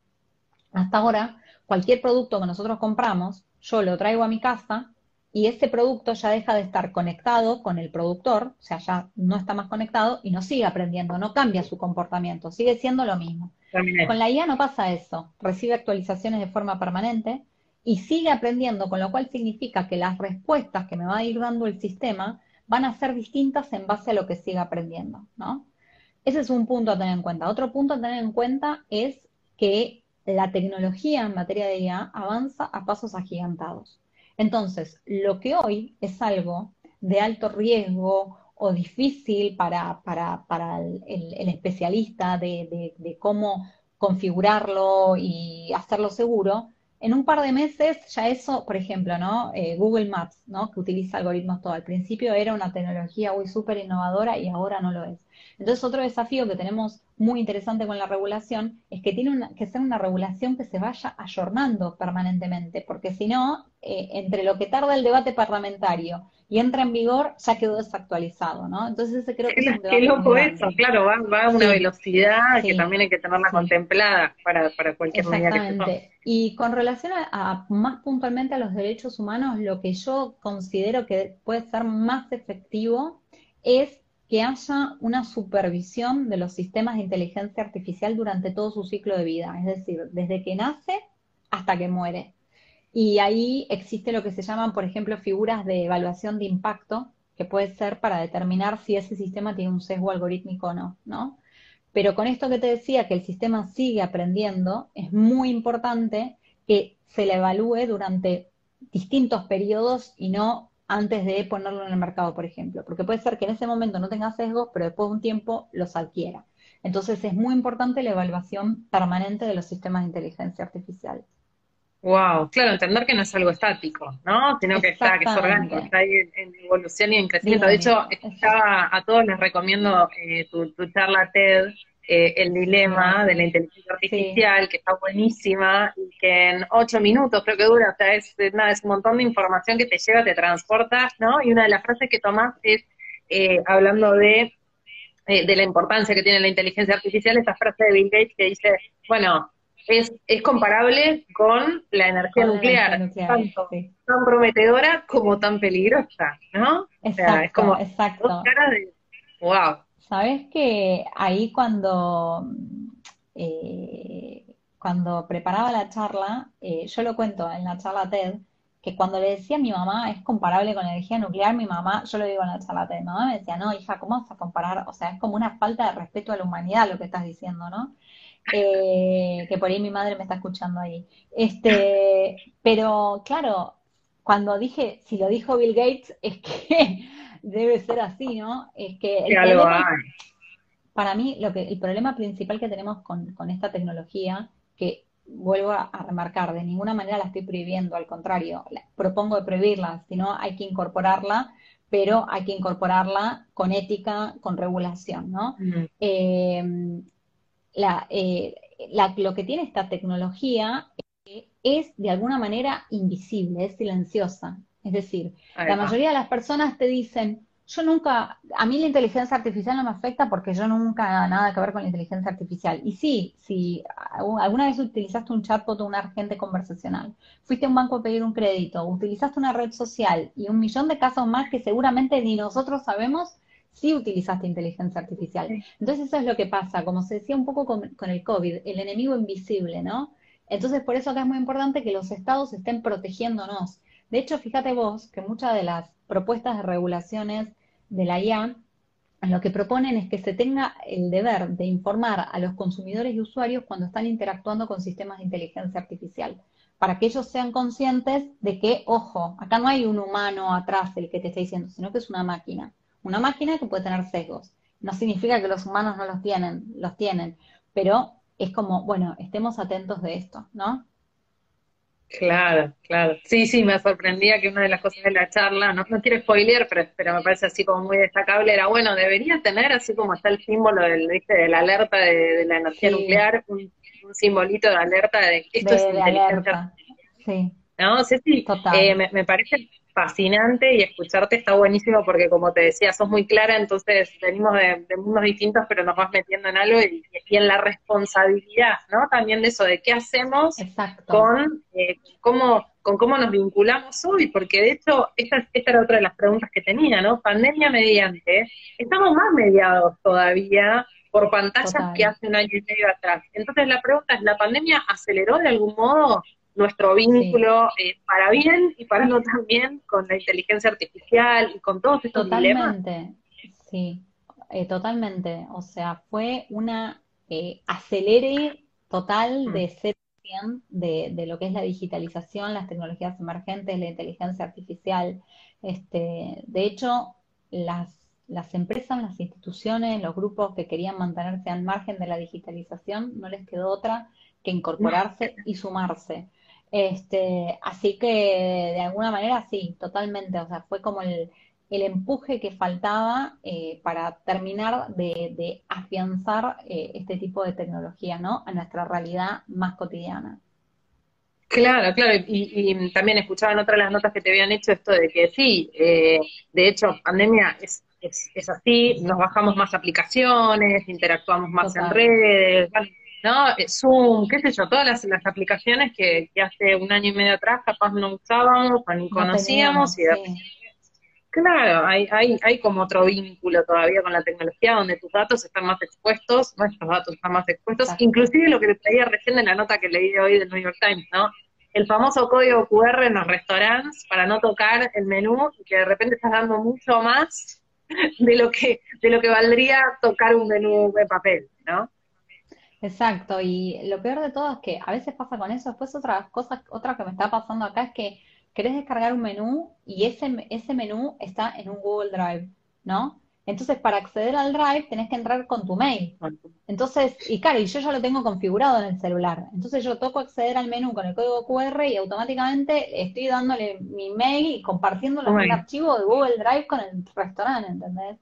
Hasta ahora, cualquier producto que nosotros compramos, yo lo traigo a mi casa y ese producto ya deja de estar conectado con el productor, o sea, ya no está más conectado y no sigue aprendiendo, no cambia su comportamiento, sigue siendo lo mismo. Con la IA no pasa eso, recibe actualizaciones de forma permanente, y sigue aprendiendo, con lo cual significa que las respuestas que me va a ir dando el sistema van a ser distintas en base a lo que siga aprendiendo, ¿no? Ese es un punto a tener en cuenta. Otro punto a tener en cuenta es que la tecnología en materia de IA avanza a pasos agigantados. Entonces, lo que hoy es algo de alto riesgo o difícil para, para, el, especialista de, de cómo configurarlo y hacerlo seguro, en un par de meses ya eso, por ejemplo. Eh, Google Maps, ¿no? Que utiliza algoritmos todo. Al principio era una tecnología muy súper innovadora y ahora no lo es. Entonces, otro desafío que tenemos muy interesante con la regulación es que tiene que ser una regulación que se vaya ayornando permanentemente, porque si no, eh, entre lo que tarda el debate parlamentario y entra en vigor, ya quedó desactualizado, ¿no? Entonces ese creo que es un Qué loco eso, claro, va, a una velocidad que también hay que tenerla contemplada para, para cualquier medida que se tome. Y con relación a, más puntualmente a los derechos humanos, lo que yo considero que puede ser más efectivo es que haya una supervisión de los sistemas de inteligencia artificial durante todo su ciclo de vida, es decir, desde que nace hasta que muere. Y ahí existe lo que se llaman, por ejemplo, figuras de evaluación de impacto, que puede ser para determinar si ese sistema tiene un sesgo algorítmico o no, ¿no? Pero con esto que te decía, que el sistema sigue aprendiendo, es muy importante que se le evalúe durante distintos periodos y no antes de ponerlo en el mercado, por ejemplo. Porque puede ser que en ese momento no tenga sesgos, pero después de un tiempo los adquiera. Entonces es muy importante la evaluación permanente de los sistemas de inteligencia artificial. Wow, claro, entender que no es algo estático, ¿no? Sino que está, que es orgánico, está ahí en, evolución y en crecimiento. de hecho, a todos les recomiendo eh, tu, charla TED, eh, El Dilema de la Inteligencia Artificial, que está buenísima y que en ocho minutos creo que dura, o sea, es, nada, es un montón de información que te lleva, te transporta, ¿no? Y una de las frases que tomás es, eh, hablando de, de la importancia que tiene la inteligencia artificial, esa frase de Bill Gates que dice, bueno, es, es comparable con la energía nuclear, tanto tan prometedora como tan peligrosa, ¿no? Exacto, es como exacto. Dos caras de wow. Sabes que ahí cuando eh, cuando preparaba la charla, eh, yo lo cuento en la charla TED, que cuando le decía a mi mamá es comparable con la energía nuclear, mi mamá, yo lo digo en la charla TED, mi mamá me decía, no, hija, ¿cómo vas a comparar? O sea, es como una falta de respeto a la humanidad lo que estás diciendo, ¿no? Eh, que por ahí mi madre me está escuchando ahí. Este, pero claro, cuando dije, si lo dijo Bill Gates, es que debe ser así, ¿no? Es que para mí lo que el problema principal que tenemos con, esta tecnología, que vuelvo a, remarcar, de ninguna manera la estoy prohibiendo, al contrario, propongo de prohibirla, sino hay que incorporarla, pero hay que incorporarla con ética, con regulación, ¿no? Eh, la, lo que tiene esta tecnología es de alguna manera invisible, es silenciosa. Es decir, la mayoría de las personas te dicen, yo nunca, a mí la inteligencia artificial no me afecta porque yo nunca nada que ver con la inteligencia artificial. Y sí, si alguna vez utilizaste un chatbot o un agente conversacional, fuiste a un banco a pedir un crédito, utilizaste una red social y un millón de casos más que seguramente ni nosotros sabemos, sí utilizaste inteligencia artificial. Entonces eso es lo que pasa, como se decía un poco con, el COVID, el enemigo invisible, ¿no? Entonces por eso acá es muy importante que los estados estén protegiéndonos. De hecho, fíjate vos que muchas de las propuestas de regulaciones de la IA lo que proponen es que se tenga el deber de informar a los consumidores y usuarios cuando están interactuando con sistemas de inteligencia artificial, para que ellos sean conscientes de que, ojo, acá no hay un humano atrás el que te está diciendo, sino que es una máquina una máquina que puede tener sesgos. No significa que los humanos no los tienen, los tienen, pero es como, bueno, estemos atentos de esto, ¿no? Claro, claro. Sí, sí, me sorprendía que una de las cosas de la charla, no, no quiero spoiler, pero, pero me parece así como muy destacable, era, bueno, debería tener, así como está el símbolo del, ¿viste? de la alerta de, la energía nuclear, un, simbolito de alerta de esto es inteligencia. Sí. No, sí, sí, eh, me, me, parece fascinante y escucharte está buenísimo porque como te decía, sos muy clara, entonces venimos de, mundos distintos, pero nos vas metiendo en algo y, en la responsabilidad, ¿no? También de eso, de qué hacemos con eh, cómo con cómo nos vinculamos hoy, porque de hecho, esta, esta era otra de las preguntas que tenía, ¿no? Pandemia mediante, estamos más mediados todavía por pantallas que hace un año y medio atrás. Entonces la pregunta es, ¿la pandemia aceleró de algún modo nuestro vínculo eh, para bien y para no también con la inteligencia artificial y con todos estos totalmente, Sí, eh, totalmente. O sea, fue una eh, acelere total mm. de ser de, de lo que es la digitalización, las tecnologías emergentes, la inteligencia artificial. Este, de hecho, las, las empresas, las instituciones, los grupos que querían mantenerse al margen de la digitalización, no les quedó otra que incorporarse y sumarse. Este, así que de alguna manera sí, totalmente. O sea, fue como el, empuje que faltaba eh, para terminar de, afianzar eh, este tipo de tecnología, ¿no? A nuestra realidad más cotidiana. Claro, claro, y, también escuchaba en otra de las notas que te habían hecho esto de que sí, eh, de hecho, pandemia es, es, así, nos bajamos más aplicaciones, interactuamos más en redes, ¿no? Eh, Zoom, qué sé yo, todas las, las aplicaciones que, que, hace un año y medio atrás capaz no usábamos o ni conocíamos y Claro, hay, hay, hay como otro vínculo todavía con la tecnología donde tus datos están más expuestos, nuestros datos están más expuestos, inclusive lo que te traía recién en la nota que leí hoy del New York Times, ¿no? El famoso código QR en los restaurantes para no tocar el menú y que de repente estás dando mucho más de lo que, de lo que valdría tocar un menú de papel, ¿no? Exacto, y lo peor de todo es que a veces pasa con eso, después otra cosa, otra que me está pasando acá es que querés descargar un menú y ese, ese menú está en un Google Drive, ¿no? Entonces, para acceder al Drive tenés que entrar con tu mail. Entonces, y claro, y yo ya lo tengo configurado en el celular. Entonces yo toco acceder al menú con el código QR y automáticamente estoy dándole mi mail y compartiéndolo en un archivo de Google Drive con el restaurante, ¿entendés?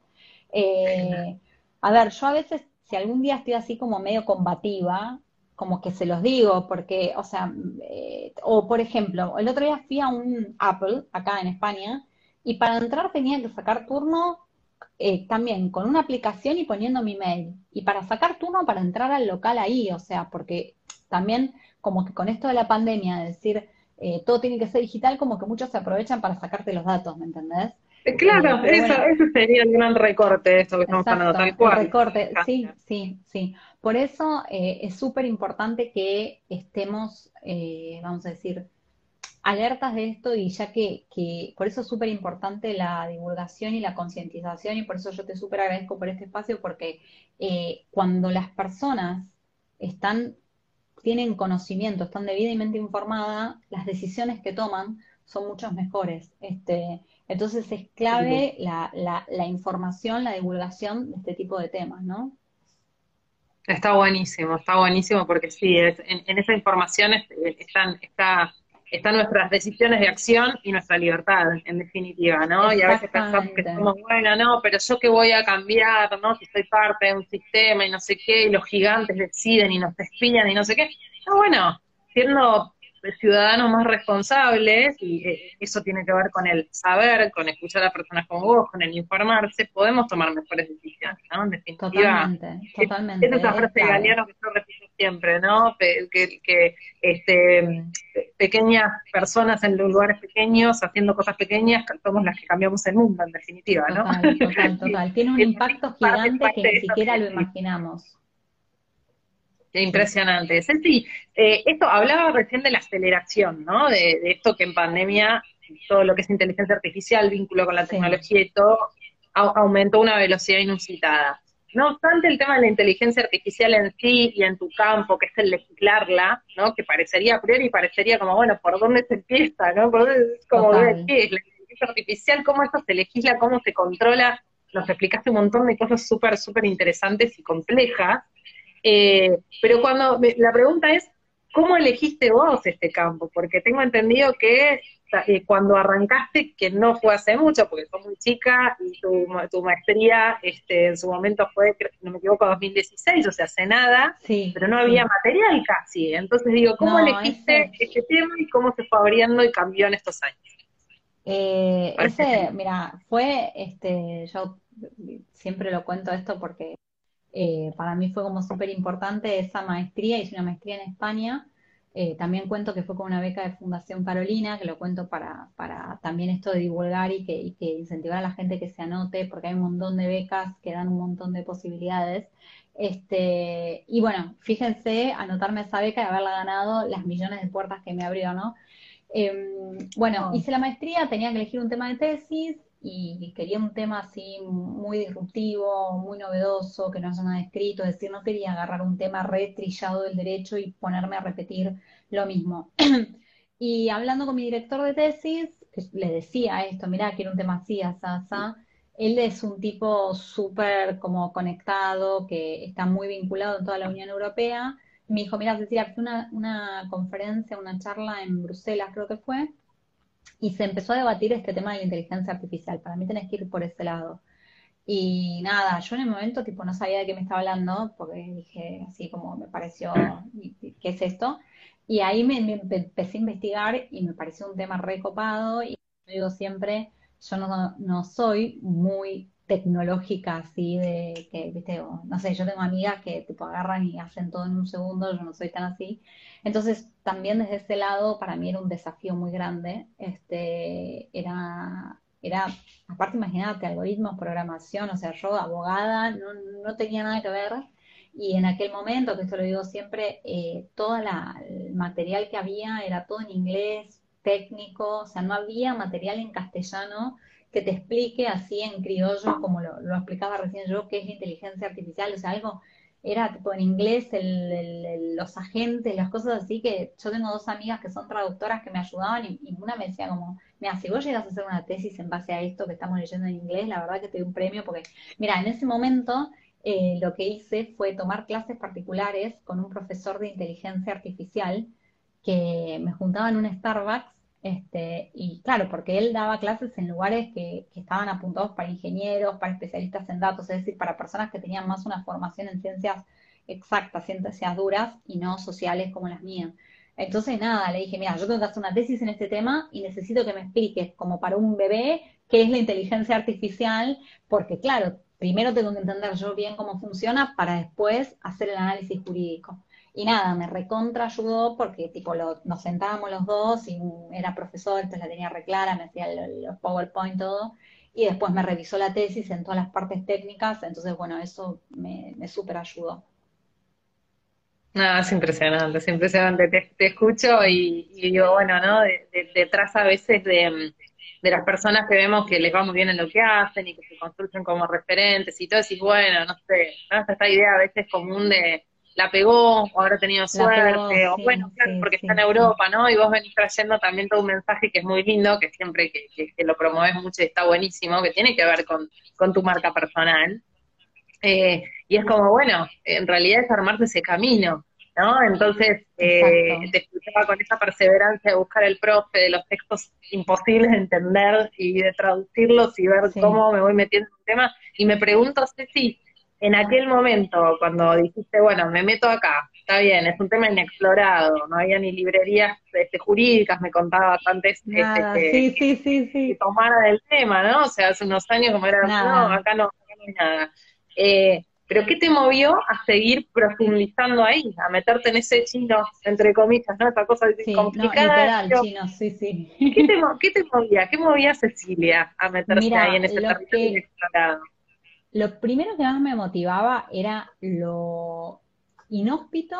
Eh, a ver, yo a veces, si algún día estoy así como medio combativa, como que se los digo, porque, o sea, eh, o por ejemplo, el otro día fui a un Apple, acá en España, y para entrar tenía que sacar turno eh, también con una aplicación y poniendo mi mail. Y para sacar turno para entrar al local ahí, o sea, porque también como que con esto de la pandemia, de decir eh, todo tiene que ser digital, como que muchos se aprovechan para sacarte los datos, ¿me entendés? Claro, eso, sería el gran recorte de esto que estamos hablando, tal cual. recorte, sí, sí, sí. Por eso eh, es súper importante que estemos, eh, vamos a decir, alertas de esto y ya que, que por eso es súper importante la divulgación y la concientización y por eso yo te súper agradezco por este espacio porque eh, cuando las personas están, tienen conocimiento, están debidamente informadas, las decisiones que toman son muchas mejores. Este, entonces es clave la, la, la información, la divulgación de este tipo de temas, ¿no? Está buenísimo, está buenísimo porque sí, en, esa información están, está, están nuestras decisiones de acción y nuestra libertad, en definitiva, ¿no? Y a veces pensamos que somos, bueno, no, pero yo que voy a cambiar, ¿no? Si soy parte de un sistema y no sé qué, y los gigantes deciden y nos espían y no sé qué. No, bueno, siendo ciudadanos más responsables, y eh, eso tiene que ver con el saber, con escuchar a personas como vos, con el informarse, podemos tomar mejores decisiones, ¿no? En definitiva. Totalmente, totalmente. Es, esa frase de Galeano que yo repito siempre, ¿no? Que, que este, pequeñas personas en lugares pequeños, haciendo cosas pequeñas, somos las que cambiamos el mundo, en definitiva, ¿no? Total, total, total. Tiene un impacto gigante que ni siquiera lo imaginamos. Impresionante. Ceci, eh, esto hablaba recién de la aceleración, ¿no? De, esto que en pandemia, todo lo que es inteligencia artificial, vínculo con la tecnología y todo, aumentó una velocidad inusitada. No obstante, el tema de la inteligencia artificial en sí y en tu campo, que es el legislarla, ¿no? Que parecería a priori, parecería como, bueno, ¿por dónde se empieza, no? ¿Por dónde, como, ¿qué es la inteligencia artificial? ¿Cómo esto se legisla? ¿Cómo se controla? Nos explicaste un montón de cosas súper, súper interesantes y complejas. Eh, pero cuando la pregunta es, ¿cómo elegiste vos este campo? Porque tengo entendido que eh, cuando arrancaste, que no fue hace mucho, porque sos muy chica, y tu, maestría este, en su momento fue, no me equivoco, 2016, o sea, hace nada, pero no había material casi. Entonces digo, ¿cómo elegiste este tema y cómo se fue abriendo y cambió en estos años? Eh, ese, mira, fue, este, yo siempre lo cuento esto porque eh, para mí fue como súper importante esa maestría, hice una maestría en España, eh, también cuento que fue con una beca de Fundación Carolina, que lo cuento para, para también esto de divulgar y que, y que, incentivar a la gente que se anote, porque hay un montón de becas que dan un montón de posibilidades. Este, y bueno, fíjense, anotarme esa beca y haberla ganado, las millones de puertas que me abrió, ¿no? Em, bueno, hice la maestría, tenía que elegir un tema de tesis, y quería un tema así muy disruptivo, muy novedoso, que no haya nada escrito, es decir, no quería agarrar un tema retrillado del derecho y ponerme a repetir lo mismo. y hablando con mi director de tesis, le decía esto, mirá, quiero un tema así, asá, Él es un tipo súper como conectado, que está muy vinculado en toda la Unión Europea. Me dijo, mira, Cecilia, una, una conferencia, una charla en Bruselas, creo que fue, y se empezó a debatir este tema de la inteligencia artificial. Para mí tenés que ir por ese lado. Y nada, yo en el momento tipo no sabía de qué me estaba hablando, porque dije así como me pareció, ¿qué es esto? Y ahí me, empecé a investigar y me pareció un tema recopado y digo siempre, yo no, no soy muy tecnológica así de que, viste, no sé, yo tengo amigas que tipo agarran y hacen todo en un segundo, yo no soy tan así. Entonces, también desde ese lado, para mí era un desafío muy grande. Este, era, era, aparte imagínate, algoritmos, programación, o sea, yo abogada, no, no tenía nada que ver. Y en aquel momento, que esto lo digo siempre, eh, todo el material que había era todo en inglés, técnico, o sea, no había material en castellano que te explique así en criollo, como lo, explicaba recién yo, qué es inteligencia artificial, o sea, algo, era tipo en inglés, los agentes, las cosas así, que yo tengo dos amigas que son traductoras que me ayudaban y, una me decía como, mira, si vos llegas a hacer una tesis en base a esto que estamos leyendo en inglés, la verdad que te doy un premio, porque, mira, en ese momento eh, lo que hice fue tomar clases particulares con un profesor de inteligencia artificial que me juntaba en un Starbucks este, y claro, porque él daba clases en lugares que, estaban apuntados para ingenieros, para especialistas en datos, es decir, para personas que tenían más una formación en ciencias exactas, ciencias duras y no sociales como las mías. Entonces, nada, le dije, mira, yo tengo que hacer una tesis en este tema y necesito que me expliques, como para un bebé, qué es la inteligencia artificial, porque claro, primero tengo que entender yo bien cómo funciona para después hacer el análisis jurídico. Y nada, me recontra ayudó porque tipo nos sentábamos los dos y era profesor, entonces la tenía reclara, me hacía los PowerPoint, todo. Y después me revisó la tesis en todas las partes técnicas, entonces bueno, eso me, me súper ayudó. No, es impresionante, es impresionante. Te, escucho y, digo, bueno, ¿no? detrás a veces de, de, las personas que vemos que les va muy bien en lo que hacen y que se construyen como referentes y todo, decís, bueno, no sé, esta idea a veces común de, la pegó, o habrá tenido suerte, o bueno, claro, porque está en Europa, ¿no? Y vos venís trayendo también todo un mensaje que es muy lindo, que siempre que, lo promueves mucho y está buenísimo, que tiene que ver con, tu marca personal. Eh, y es como, bueno, en realidad es armarse ese camino, ¿no? Entonces, eh, te escuchaba con esa perseverancia de buscar el profe, de los textos imposibles de entender y de traducirlos y ver cómo me voy metiendo en un tema. Y me pregunto, Ceci, en aquel momento, cuando dijiste, bueno, me meto acá, está bien, es un tema inexplorado, no había ni librerías este, jurídicas, me contaba antes este, sí, sí, sí, sí. tomara del tema, ¿no? O sea, hace unos años como era, no, acá no, no hay nada. Eh, pero ¿qué te movió a seguir profundizando ahí, a meterte en ese chino, entre comillas, ¿no? Esa cosa sí, complicada. No, chino, sí, sí. ¿Qué te, ¿Qué te, movía? ¿Qué movía a Cecilia a meterse ahí en ese territorio inexplorado? Lo primero que más me motivaba era lo inhóspito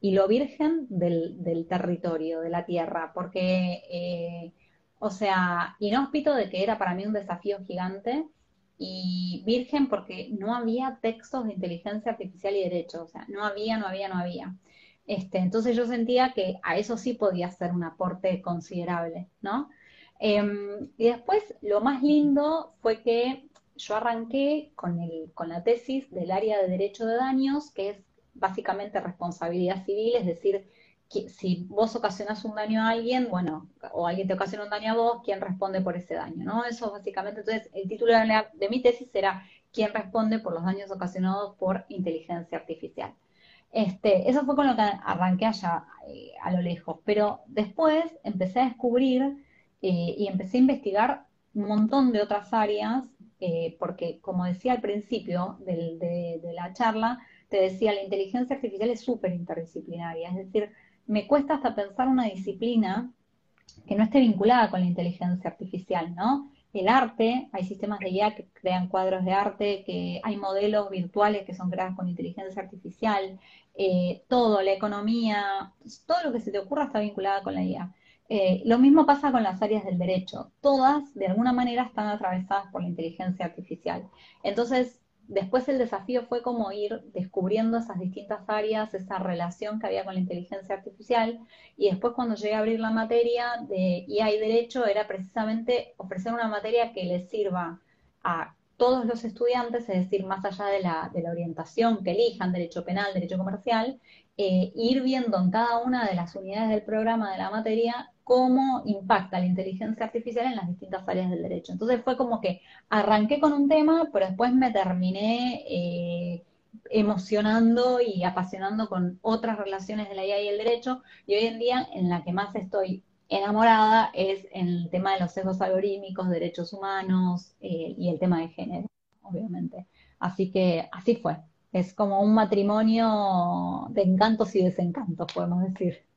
y lo virgen del, territorio, de la tierra, porque, eh, o sea, inhóspito de que era para mí un desafío gigante y virgen porque no había textos de inteligencia artificial y derecho, o sea, no había, no había, no había. Este, entonces yo sentía que a eso sí podía ser un aporte considerable, ¿no? Em, y después lo más lindo fue que yo arranqué con, el, con la tesis del área de derecho de daños, que es básicamente responsabilidad civil, es decir, que si vos ocasionas un daño a alguien, bueno, o alguien te ocasiona un daño a vos, ¿quién responde por ese daño? ¿no? Eso básicamente, entonces, el título de, mi tesis era ¿Quién responde por los daños ocasionados por inteligencia artificial? Este, eso fue con lo que arranqué allá eh, a lo lejos, pero después empecé a descubrir eh, y empecé a investigar un montón de otras áreas eh, porque como decía al principio de, la charla, te decía, la inteligencia artificial es súper interdisciplinaria, es decir, me cuesta hasta pensar una disciplina que no esté vinculada con la inteligencia artificial, ¿no? El arte, hay sistemas de IA que crean cuadros de arte, que hay modelos virtuales que son creados con inteligencia artificial, eh, todo, la economía, todo lo que se te ocurra está vinculado con la IA. Eh, lo mismo pasa con las áreas del derecho. Todas, de alguna manera, están atravesadas por la inteligencia artificial. Entonces, después el desafío fue como ir descubriendo esas distintas áreas, esa relación que había con la inteligencia artificial. Y después, cuando llegué a abrir la materia de IA y derecho, era precisamente ofrecer una materia que les sirva a todos los estudiantes, es decir, más allá de la, orientación que elijan, derecho penal, derecho comercial, eh, ir viendo en cada una de las unidades del programa de la materia cómo impacta la inteligencia artificial en las distintas áreas del derecho. Entonces fue como que arranqué con un tema, pero después me terminé eh, emocionando y apasionando con otras relaciones de la IA y el derecho, y hoy en día en la que más estoy enamorada es en el tema de los sesgos algorítmicos, derechos humanos eh, y el tema de género, obviamente. Así que así fue. Es como un matrimonio de encantos y desencantos, podemos decir.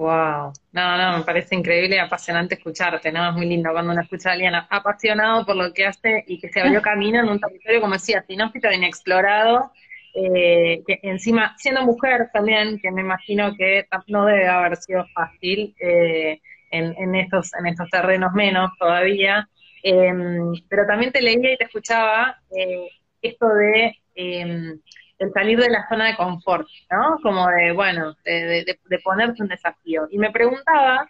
Wow, no, no, me parece increíble y apasionante escucharte, ¿no? Es muy lindo cuando uno escucha a alguien apasionado por lo que hace y que se abrió camino en un territorio, como decía, sinófito, inexplorado, eh, que encima, siendo mujer también, que me imagino que no debe haber sido fácil eh, en, estos, en estos terrenos menos todavía, em, pero también te leía y te escuchaba eh, esto de em, el salir de la zona de confort, ¿no? Como de, bueno, de, de, ponerse un desafío. Y me preguntaba,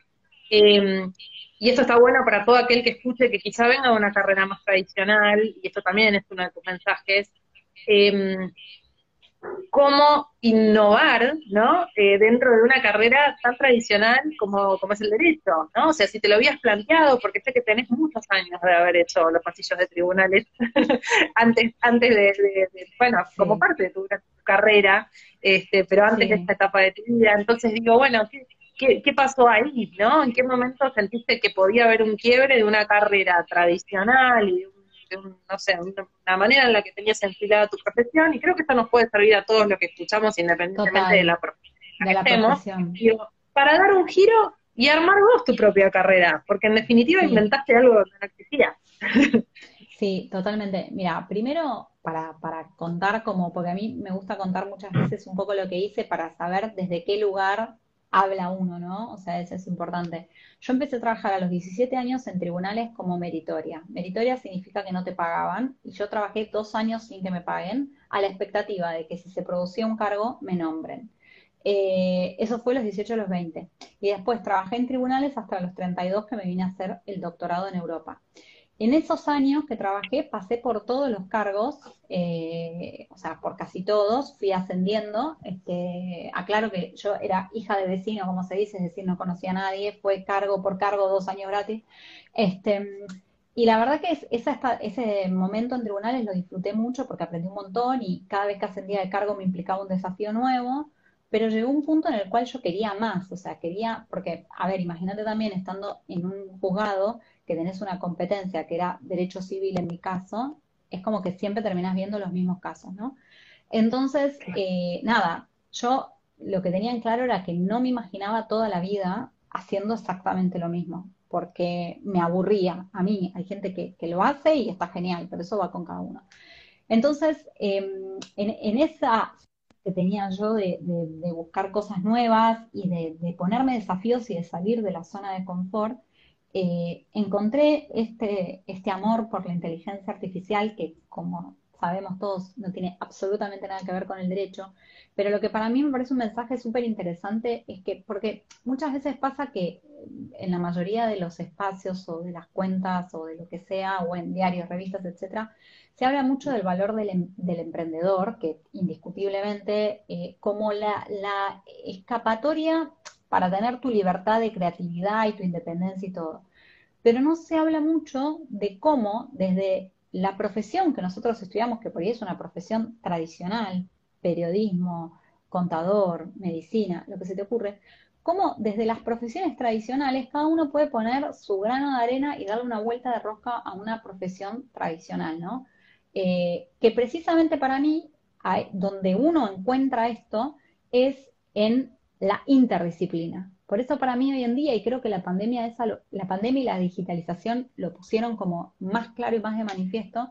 em, y esto está bueno para todo aquel que escuche que quizá venga de una carrera más tradicional, y esto también es uno de tus mensajes, eh, cómo innovar, ¿no? Eh, dentro de una carrera tan tradicional como, como es el derecho, ¿no? O sea, si te lo habías planteado, porque sé que tenés muchos años de haber hecho los pasillos de tribunales antes, antes de, bueno, como parte de tu, carrera, este, pero antes de esta etapa de tu vida, entonces digo, bueno, ¿qué, qué, pasó ahí, ¿no? ¿En qué momento sentiste que podía haber un quiebre de una carrera tradicional y de un no sé, una manera en la que tenías enfilada tu profesión, y creo que esto nos puede servir a todos los que escuchamos, independientemente de la profesión para dar un giro y armar vos tu propia carrera, porque en definitiva inventaste algo que no existía. Sí, totalmente. Mira, primero para, para contar como, porque a mí me gusta contar muchas veces un poco lo que hice para saber desde qué lugar habla uno, ¿no? O sea, eso es importante. Yo empecé a trabajar a los 17 años en tribunales como meritoria. Meritoria significa que no te pagaban y yo trabajé dos años sin que me paguen a la expectativa de que si se producía un cargo me nombren. Eh, eso fue los 18 a los 20. Y después trabajé en tribunales hasta los 32 que me vine a hacer el doctorado en Europa. En esos años que trabajé pasé por todos los cargos, eh, o sea, por casi todos, fui ascendiendo. Este, aclaro que yo era hija de vecino, como se dice, es decir, no conocía a nadie, fue cargo por cargo, dos años gratis. Este, y la verdad que ese momento en tribunales lo disfruté mucho porque aprendí un montón y cada vez que ascendía de cargo me implicaba un desafío nuevo pero llegó un punto en el cual yo quería más, o sea, quería, porque, a ver, imagínate también estando en un juzgado que tenés una competencia que era derecho civil en mi caso, es como que siempre terminás viendo los mismos casos, ¿no? Entonces, eh, nada, yo lo que tenía en claro era que no me imaginaba toda la vida haciendo exactamente lo mismo, porque me aburría a mí. Hay gente que, lo hace y está genial, pero eso va con cada uno. Entonces, em, en, esa que tenía yo de, buscar cosas nuevas y de, de, ponerme desafíos y de salir de la zona de confort, eh, encontré este, este amor por la inteligencia artificial que, como sabemos todos, no tiene absolutamente nada que ver con el derecho, pero lo que para mí me parece un mensaje súper interesante es que, porque muchas veces pasa que en la mayoría de los espacios o de las cuentas o de lo que sea, o en diarios, revistas, etcétera, se habla mucho del valor del, em, emprendedor, que indiscutiblemente eh, como la, la escapatoria para tener tu libertad de creatividad y tu independencia y todo. Pero no se habla mucho de cómo desde la profesión que nosotros estudiamos, que por ahí es una profesión tradicional, periodismo, contador, medicina, lo que se te ocurre, cómo desde las profesiones tradicionales cada uno puede poner su grano de arena y darle una vuelta de rosca a una profesión tradicional, ¿no? Eh, que precisamente para mí, donde uno encuentra esto, es en la interdisciplina. Por eso para mí hoy en día, y creo que la pandemia, esa, la pandemia y la digitalización lo pusieron como más claro y más de manifiesto,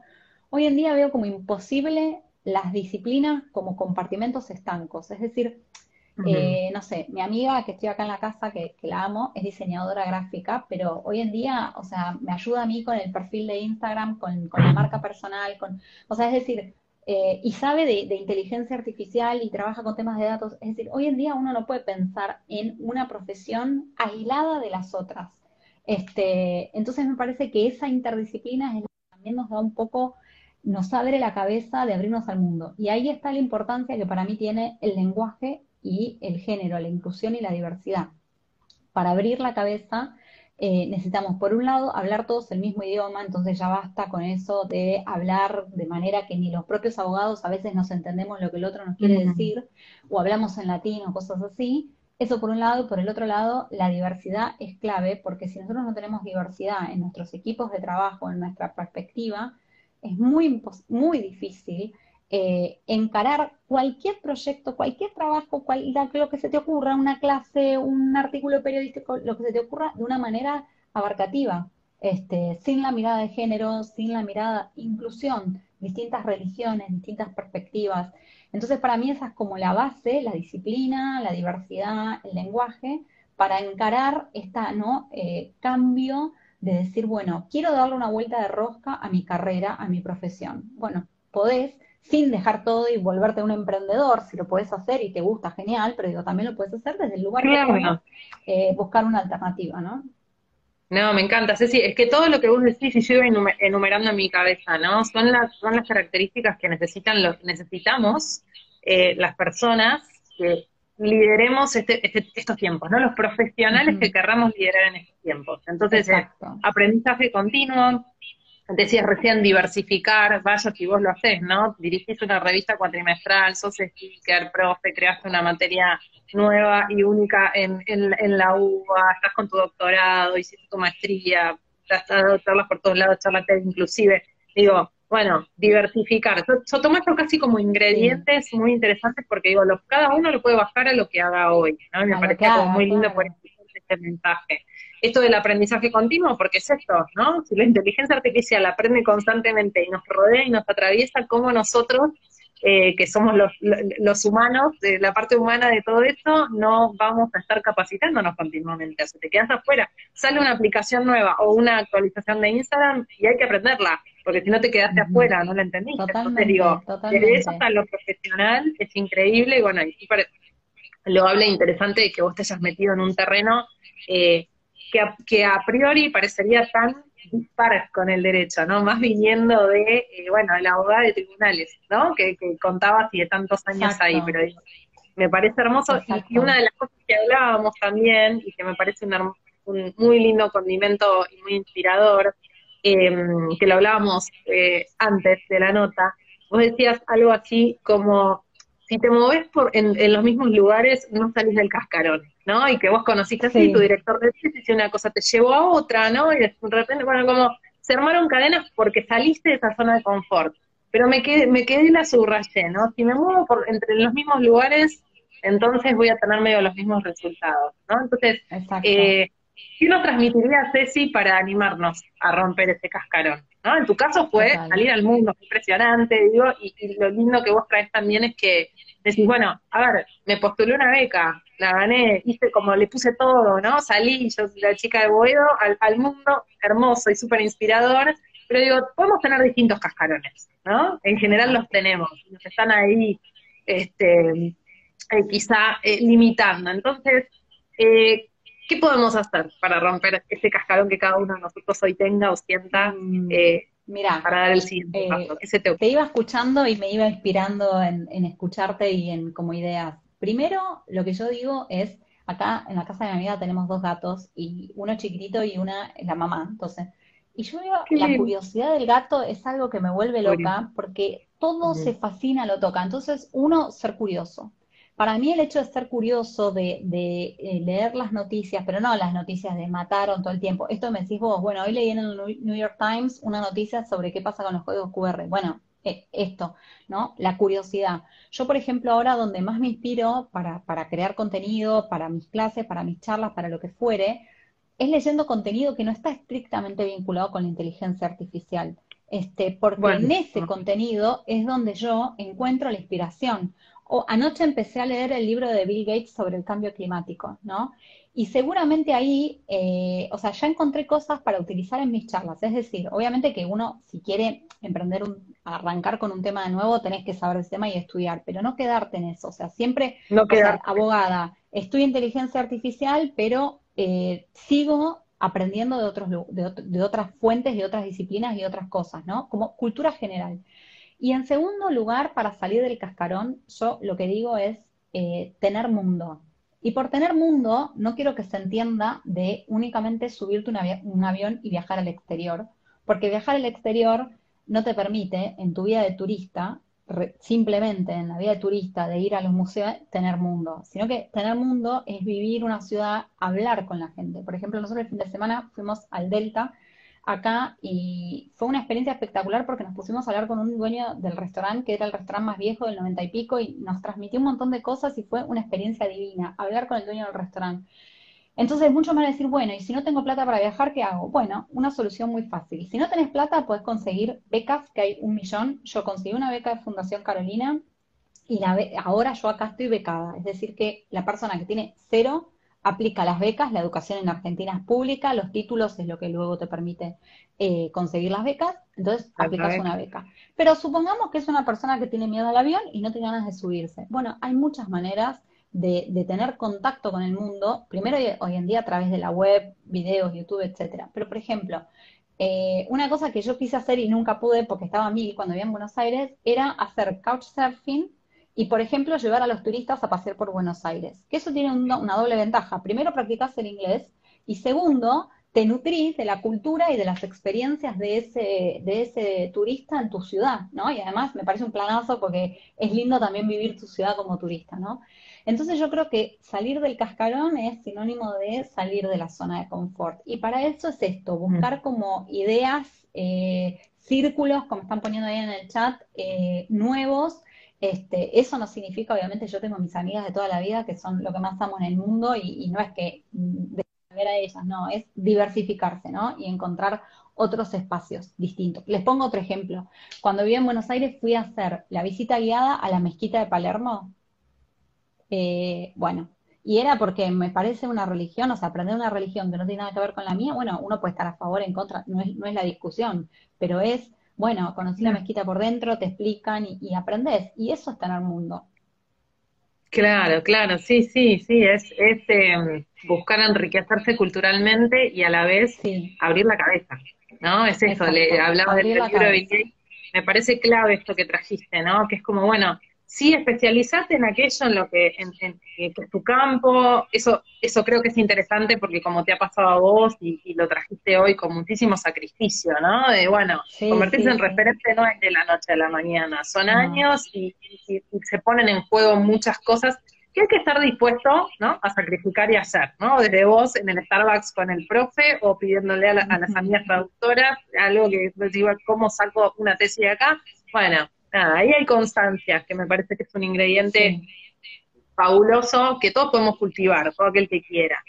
hoy en día veo como imposible las disciplinas como compartimentos estancos. Es decir, eh, no sé, mi amiga que estoy acá en la casa, que, la amo, es diseñadora gráfica, pero hoy en día, o sea, me ayuda a mí con el perfil de Instagram, con, con la marca personal, con, o sea, es decir, eh, y sabe de, inteligencia artificial y trabaja con temas de datos. Es decir, hoy en día uno no puede pensar en una profesión aislada de las otras. Este, entonces me parece que esa interdisciplina es también nos da un poco, nos abre la cabeza de abrirnos al mundo. Y ahí está la importancia que para mí tiene el lenguaje y el género, la inclusión y la diversidad. Para abrir la cabeza eh, necesitamos, por un lado, hablar todos el mismo idioma, entonces ya basta con eso de hablar de manera que ni los propios abogados a veces nos entendemos lo que el otro nos quiere decir, o hablamos en latín o cosas así. Eso por un lado, y por el otro lado, la diversidad es clave, porque si nosotros no tenemos diversidad en nuestros equipos de trabajo, en nuestra perspectiva, es muy, muy difícil eh, encarar cualquier proyecto, cualquier trabajo, cual, lo que se te ocurra, una clase, un artículo periodístico, lo que se te ocurra de una manera abarcativa, este, sin la mirada de género, sin la mirada inclusión, distintas religiones, distintas perspectivas. Entonces, para mí esa es como la base, la disciplina, la diversidad, el lenguaje, para encarar este ¿no? Eh, cambio de decir, bueno, quiero darle una vuelta de rosca a mi carrera, a mi profesión. Bueno, podés, sin dejar todo y volverte un emprendedor, si lo puedes hacer y te gusta, genial, pero digo, también lo puedes hacer desde el lugar de eh, buscar una alternativa, ¿no? No, me encanta, Ceci, es que todo lo que vos decís y yo iba enumerando en mi cabeza, ¿no? Son las, son las características que necesitan lo, necesitamos eh, las personas que lideremos este, este, estos tiempos, ¿no? Los profesionales que querramos liderar en estos tiempos. Entonces, aprendizaje continuo, decías recién diversificar, vaya si vos lo haces, ¿no? Dirigís una revista cuatrimestral, sos speaker, profe, creaste una materia nueva y única en, en, la UBA, estás con tu doctorado, hiciste tu maestría, has dado charlas por todos lados, charlas inclusive. Digo, bueno, diversificar. Yo, tomo esto casi como ingredientes muy interesantes porque digo, cada uno lo puede bajar a lo que haga hoy, ¿no? me parece muy lindo por este mensaje esto del aprendizaje continuo, porque es esto, ¿no? Si la inteligencia artificial aprende constantemente y nos rodea y nos atraviesa, como nosotros, eh, que somos los, los humanos, la parte humana de todo esto, no vamos a estar capacitándonos continuamente. O sea, te quedas afuera. Sale una aplicación nueva o una actualización de Instagram y hay que aprenderla, porque si no te quedaste afuera, no la entendiste. Entonces digo, desde eso hasta lo profesional es increíble y bueno, y lo habla interesante de que vos te hayas metido en un terreno eh, que a, priori parecería tan dispares con el derecho, ¿no? Más viniendo de, eh, bueno, la abogada de tribunales, ¿no? Que, que contaba de tantos años ahí, pero me parece hermoso. Y, una de las cosas que hablábamos también, y que me parece un, muy lindo condimento y muy inspirador, em, que lo hablábamos eh, antes de la nota, vos decías algo así como, si te moves por, en, en los mismos lugares, no salís del cascarón. ¿No? Y que vos conociste así, tu director de tesis, y una cosa te llevó a otra, ¿no? Y de repente, bueno, como se armaron cadenas porque saliste de esa zona de confort. Pero me quedé, me quedé y la subrayé, ¿no? Si me muevo por entre los mismos lugares, entonces voy a tener medio los mismos resultados, ¿no? Entonces, eh, ¿qué nos transmitiría Ceci para animarnos a romper ese cascarón? ¿no? En tu caso fue salir al mundo, impresionante, digo, y, y, lo lindo que vos traes también es que decís, bueno, a ver, me postulé una beca, la gané, hice como le puse todo, ¿no? Salí, yo soy la chica de Boedo, al, mundo, hermoso y súper inspirador, pero digo, podemos tener distintos cascarones, ¿no? En general los tenemos, nos están ahí, este, eh, quizá eh, limitando. Entonces, eh, ¿qué podemos hacer para romper ese cascarón que cada uno de nosotros hoy tenga o sienta? Mm, Mira, para dar el siguiente paso. te... iba escuchando y me iba inspirando en, en escucharte y en como ideas. Primero, lo que yo digo es, acá en la casa de mi amiga tenemos dos gatos, y uno chiquitito y una la mamá, entonces. Y yo digo, la curiosidad del gato es algo que me vuelve loca, porque todo se fascina, lo toca. Entonces, uno, ser curioso. Para mí el hecho de ser curioso, de, de eh, leer las noticias, pero no las noticias de mataron todo el tiempo. Esto me decís vos, bueno, hoy leí en el New York Times una noticia sobre qué pasa con los códigos QR. Bueno, eh, esto, ¿no? La curiosidad. Yo, por ejemplo, ahora donde más me inspiro para, para crear contenido, para mis clases, para mis charlas, para lo que fuere, es leyendo contenido que no está estrictamente vinculado con la inteligencia artificial. Este, porque en ese contenido es donde yo encuentro la inspiración. O anoche empecé a leer el libro de Bill Gates sobre el cambio climático, ¿no? Y seguramente ahí, eh, o sea, ya encontré cosas para utilizar en mis charlas. Es decir, obviamente que uno, si quiere emprender un, arrancar con un tema de nuevo, tenés que saber ese tema y estudiar, pero no quedarte en eso. O sea, siempre, no abogada, estudio inteligencia artificial, pero eh, sigo aprendiendo de, otros, de, de otras fuentes, de otras disciplinas y otras cosas, ¿no? Como cultura general. Y en segundo lugar, para salir del cascarón, yo lo que digo es eh, tener mundo, Y por tener mundo, no quiero que se entienda de únicamente subirte un avión y viajar al exterior, porque viajar al exterior no te permite en tu vida de turista, simplemente en la vida de turista, de ir a los museos, tener mundo, sino que tener mundo es vivir una ciudad, hablar con la gente. Por ejemplo, nosotros el fin de semana fuimos al Delta acá y fue una experiencia espectacular porque nos pusimos a hablar con un dueño del restaurante, que era el restaurante más viejo del noventa y pico, y nos transmitió un montón de cosas y fue una experiencia divina, hablar con el dueño del restaurante. Entonces, mucho más decir, bueno, y si no tengo plata para viajar, ¿qué hago? Bueno, una solución muy fácil. Si no tenés plata, puedes conseguir becas, que hay un millón. Yo conseguí una beca de Fundación Carolina y la ahora yo acá estoy becada. Es decir, que la persona que tiene cero aplica las becas, la educación en Argentina es pública, los títulos es lo que luego te permite eh, conseguir las becas, entonces aplicas una beca. Pero supongamos que es una persona que tiene miedo al avión y no tiene ganas de subirse. Bueno, hay muchas maneras de, tener contacto con el mundo, primero hoy en día a través de la web, videos, YouTube, etcétera. Pero por ejemplo, eh, una cosa que yo quise hacer y nunca pude porque estaba a mí cuando vivía en Buenos Aires era hacer couchsurfing y, por ejemplo, llevar a los turistas a pasear por Buenos Aires. Que eso tiene una doble ventaja. Primero, practicas el inglés y segundo, te nutrís de la cultura y de las experiencias de ese, de ese turista en tu ciudad, ¿no? Y además me parece un planazo porque es lindo también vivir tu ciudad como turista, ¿no? Entonces yo creo que salir del cascarón es sinónimo de salir de la zona de confort. Y para eso es esto, buscar mm. como ideas, eh, círculos, como están poniendo ahí en el chat, eh, nuevos, este, eso no significa, obviamente, yo tengo mis amigas de toda la vida que son lo que más amo en el mundo y, no es que mm, ver a ellas, no, es diversificarse, ¿no? Y encontrar otros espacios distintos. Les pongo otro ejemplo. Cuando viví en Buenos Aires fui a hacer la visita guiada a la mezquita de Palermo. Eh, bueno, y era porque me parece una religión, o sea, aprender una religión que no tiene nada que ver con la mía, bueno, uno puede estar a favor, en contra, no es, no es la discusión, pero es bueno, conocí la mezquita por dentro, te explican y, y aprendes. Y eso es tener mundo. Claro, claro, sí, sí, sí, es, es em, buscar enriquecerse culturalmente y a la vez abrir la cabeza, ¿no? Es eso, le hablaba del libro de me parece clave esto que trajiste, ¿no? Que es como, bueno, sí especializarte en aquello en lo que, en, es tu campo, eso, eso creo que es interesante porque como te ha pasado a vos y, lo trajiste hoy con muchísimo sacrificio, ¿no? De bueno, convertirse en referente no es de la noche a la mañana, son años y, se ponen en juego muchas cosas que hay que estar dispuesto, ¿no? A sacrificar y hacer, ¿no? Desde vos en el Starbucks con el profe o pidiéndole a, las amigas traductoras algo que digo, ¿cómo saco una tesis de acá? Bueno, nada, ahí hay constancia, que me parece que es un ingrediente fabuloso que todos podemos cultivar, todo aquel que quiera.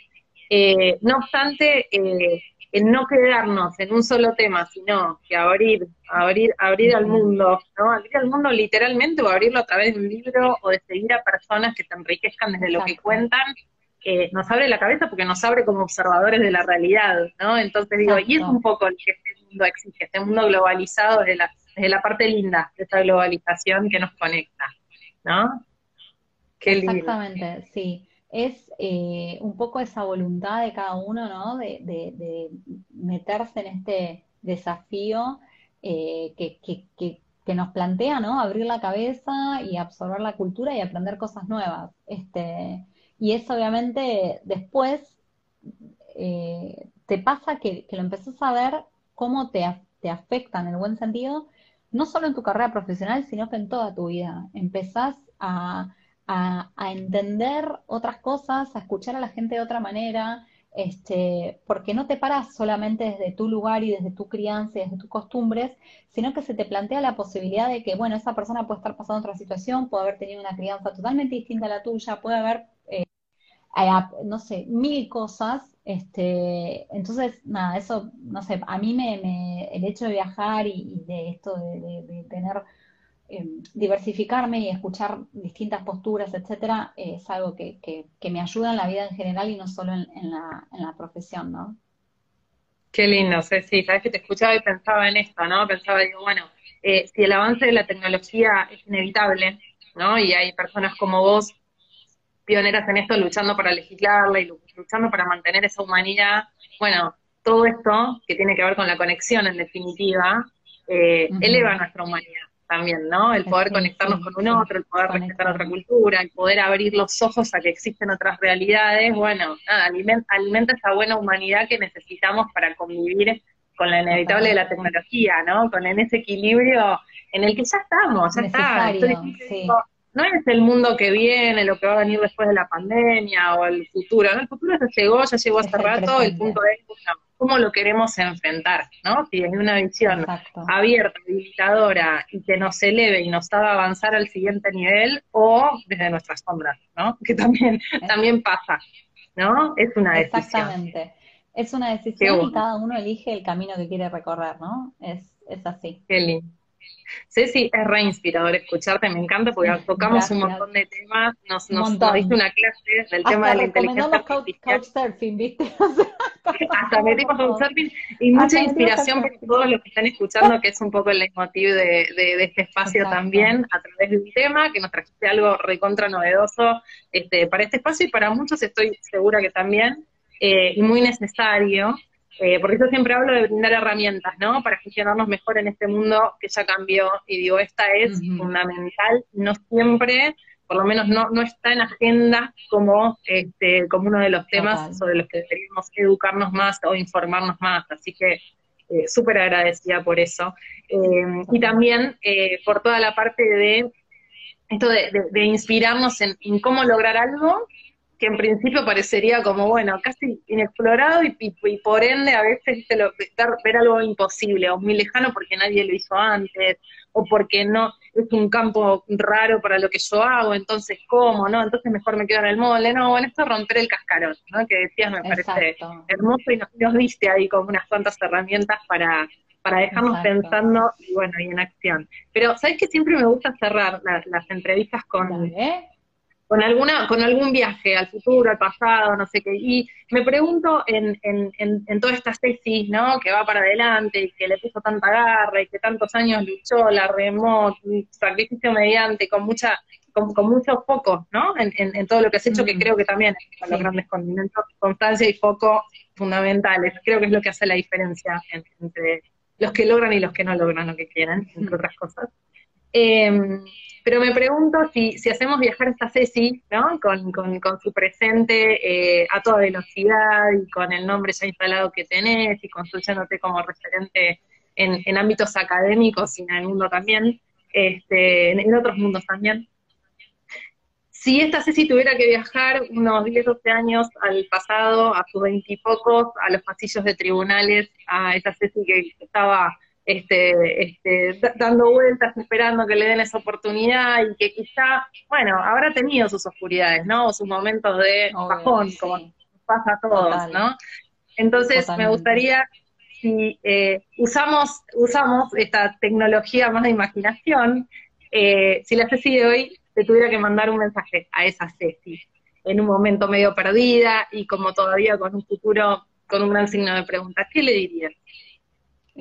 Eh, no obstante, eh, en no quedarnos en un solo tema, sino que abrir, abrir, abrir al mundo, ¿no? Abrir al mundo literalmente o abrirlo a través de un libro o de seguir a personas que te enriquezcan desde lo que cuentan, eh, nos abre la cabeza porque nos abre como observadores de la realidad, ¿no? Entonces digo, y es un poco lo que este mundo exige, este mundo globalizado de la es la parte linda de esta globalización que nos conecta, ¿no? Qué Exactamente, sí. Es eh, un poco esa voluntad de cada uno, ¿no? De, meterse en este desafío eh, que, nos plantea, ¿no? Abrir la cabeza y absorber la cultura y aprender cosas nuevas. Este, y eso obviamente después eh, te pasa que, lo empezás a ver cómo te, te afecta en el buen sentido no solo en tu carrera profesional, sino que en toda tu vida. Empezás a, entender otras cosas, a escuchar a la gente de otra manera, este, porque no te paras solamente desde tu lugar y desde tu crianza y desde tus costumbres, sino que se te plantea la posibilidad de que, bueno, esa persona puede estar pasando otra situación, puede haber tenido una crianza totalmente distinta a la tuya, puede haber, eh, no sé, mil cosas este, entonces, nada, eso, no sé, a mí me, el hecho de viajar y, de esto de, tener, em, diversificarme y escuchar distintas posturas, etcétera, es algo que, me ayuda en la vida en general y no solo en, la, en la profesión, ¿no? Qué lindo, sí, sabes que te escuchaba y pensaba en esto, ¿no? Pensaba, digo, bueno, eh, si el avance de la tecnología es inevitable, ¿no? Y hay personas como vos pioneras en esto luchando para legislarla y luchando para mantener esa humanidad. Bueno, todo esto que tiene que ver con la conexión en definitiva, eh, eleva nuestra humanidad, también, ¿no? El poder conectarnos con un otro, el poder respetar otra cultura, el poder abrir los ojos a que existen otras realidades, bueno, nada, alimenta, alimenta esa buena humanidad que necesitamos para convivir con la inevitable de la tecnología, ¿no? Con en ese equilibrio en el que ya estamos, ya está. No es el mundo que viene, lo que va a venir después de la pandemia o el futuro, ¿no? El futuro ya llegó, ya llegó hace rato, el punto es, cómo lo queremos enfrentar, ¿no? Si es una visión abierta, habilitadora y que nos eleve y nos haga avanzar al siguiente nivel o desde nuestras sombras, ¿no? Que también, también pasa, ¿no? Es una decisión. Exactamente. Es una decisión y cada uno elige el camino que quiere recorrer, ¿no? Es, es así. Qué lindo. Ceci, es re inspirador escucharte, me encanta porque tocamos un montón de temas, nos, nos, diste una clase del tema de la inteligencia artificial. Couchsurfing, ¿viste? Hasta metimos couchsurfing y mucha inspiración para todos los que están escuchando, que es un poco el leitmotiv de, de, este espacio también, a través de un tema, que nos trajiste algo recontra novedoso este, para este espacio y para muchos estoy segura que también, eh, y muy necesario. Eh, porque yo siempre hablo de brindar herramientas, ¿no? Para gestionarnos mejor en este mundo que ya cambió. Y digo, esta es fundamental, no siempre, por lo menos no, no está en agenda como, este, como uno de los temas sobre los que deberíamos educarnos más o informarnos más. Así que eh, súper agradecida por eso. Eh, y también por toda la parte de esto de, inspirarnos en, en, cómo lograr algo que en principio parecería como, bueno, casi inexplorado y, y, por ende a veces lo, ver, algo imposible o muy lejano porque nadie lo hizo antes o porque no es un campo raro para lo que yo hago, entonces ¿cómo? ¿no? Entonces mejor me quedo en el molde. No, bueno, esto es romper el cascarón, ¿no? Que decías me parece hermoso y nos, diste ahí como unas cuantas herramientas para, para dejarnos pensando y bueno, y en acción. Pero, ¿sabes que siempre me gusta cerrar las entrevistas con, con alguna, con algún viaje al futuro, al pasado, no sé qué. Y me pregunto en, en, en, toda esta tesis, ¿no? Que va para adelante y que le puso tanta garra y que tantos años luchó, la remó, sacrificio mediante, con mucha, con, con mucho foco, ¿no? En, todo lo que has hecho, que mm. creo que también es los grandes condimentos, constancia y foco fundamentales. Creo que es lo que hace la diferencia entre los que logran y los que no logran lo que quieren, entre mm. otras cosas. Eh, pero me pregunto si, si hacemos viajar esta Ceci, ¿no? Con, su presente eh, a toda velocidad y con el nombre ya instalado que tenés y construyéndote como referente en, ámbitos académicos y en el mundo también, este, en, otros mundos también. Si esta Ceci tuviera que viajar unos 10, 12 años al pasado, a sus veintipocos, a los pasillos de tribunales, a esta Ceci que estaba este, este, dando vueltas, esperando que le den esa oportunidad y que quizá, bueno, habrá tenido sus oscuridades, ¿no? sus momentos de bajón, como pasa a todos, ¿no? Entonces, me gustaría si eh, usamos, usamos esta tecnología más de imaginación, eh, si la Ceci de hoy te tuviera que mandar un mensaje a esa Ceci, en un momento medio perdida y como todavía con un futuro con un gran signo de pregunta, ¿qué le dirías?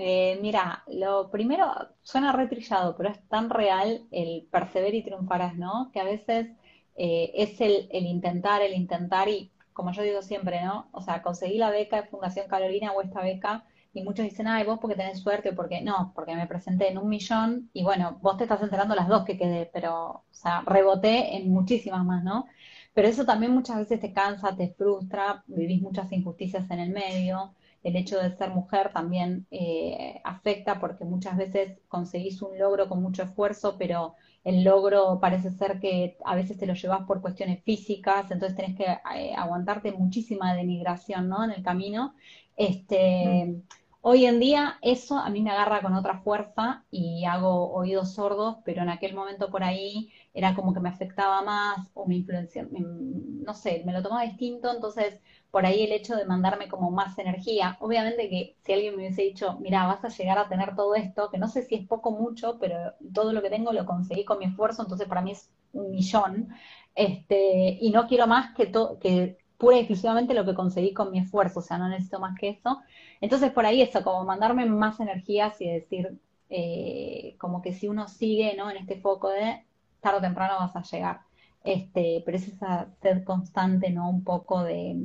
Eh, mira, lo primero suena retrillado, pero es tan real el perseverar y triunfarás, ¿no? Que a veces eh, es el, intentar, el intentar y, como yo digo siempre, ¿no? O sea, conseguí la beca de Fundación Carolina o esta beca y muchos dicen, ay, vos porque tenés suerte porque no, porque me presenté en un millón y bueno, vos te estás enterando las dos que quedé, pero, o sea, reboté en muchísimas más, ¿no? Pero eso también muchas veces te cansa, te frustra, vivís muchas injusticias en el medio el hecho de ser mujer también eh, afecta porque muchas veces conseguís un logro con mucho esfuerzo, pero el logro parece ser que a veces te lo llevas por cuestiones físicas, entonces tenés que eh, aguantarte muchísima denigración ¿no? en el camino. Este, mm. Hoy en día eso a mí me agarra con otra fuerza y hago oídos sordos, pero en aquel momento por ahí era como que me afectaba más o me influencia, no sé, me lo tomaba distinto, entonces por ahí el hecho de mandarme como más energía. Obviamente que si alguien me hubiese dicho, mira, vas a llegar a tener todo esto, que no sé si es poco o mucho, pero todo lo que tengo lo conseguí con mi esfuerzo, entonces para mí es un millón, este, y no quiero más que, que pura y exclusivamente lo que conseguí con mi esfuerzo, o sea, no necesito más que eso. Entonces por ahí eso, como mandarme más energías y decir, eh, como que si uno sigue ¿no? en este foco de tarde o temprano vas a llegar. Este, pero es esa sed constante, ¿no? Un poco de,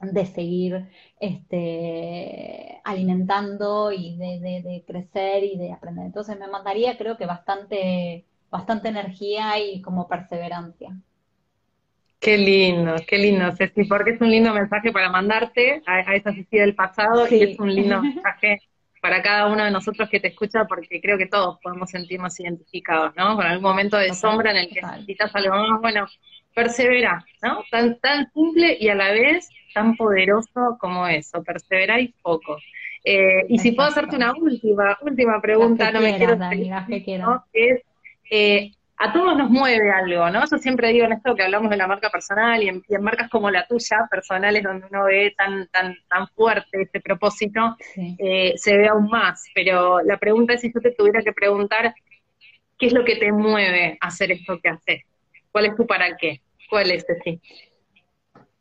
de seguir este, alimentando y de, crecer y de aprender. Entonces me mandaría creo que bastante, bastante energía y como perseverancia. Qué lindo, qué lindo, Ceci, porque es un lindo mensaje para mandarte a, esa Ceci del pasado y es un lindo mensaje para cada uno de nosotros que te escucha, porque creo que todos podemos sentirnos identificados, ¿no? Con algún momento de sombra en el que necesitas algo más, bueno, persevera, ¿no? Tan, tan simple y a la vez tan poderoso como eso, persevera y foco. Eh, y si puedo hacerte una última, última pregunta, no me quiero Dani, ¿no? es eh, a todos nos mueve algo, ¿no? Yo siempre digo en esto que hablamos de la marca personal y en, marcas como la tuya, personales, donde uno ve tan, tan, tan fuerte este propósito, eh, se ve aún más. Pero la pregunta es si yo te tuviera que preguntar, ¿qué es lo que te mueve a hacer esto que haces? ¿Cuál es tu para qué? ¿Cuál es ese?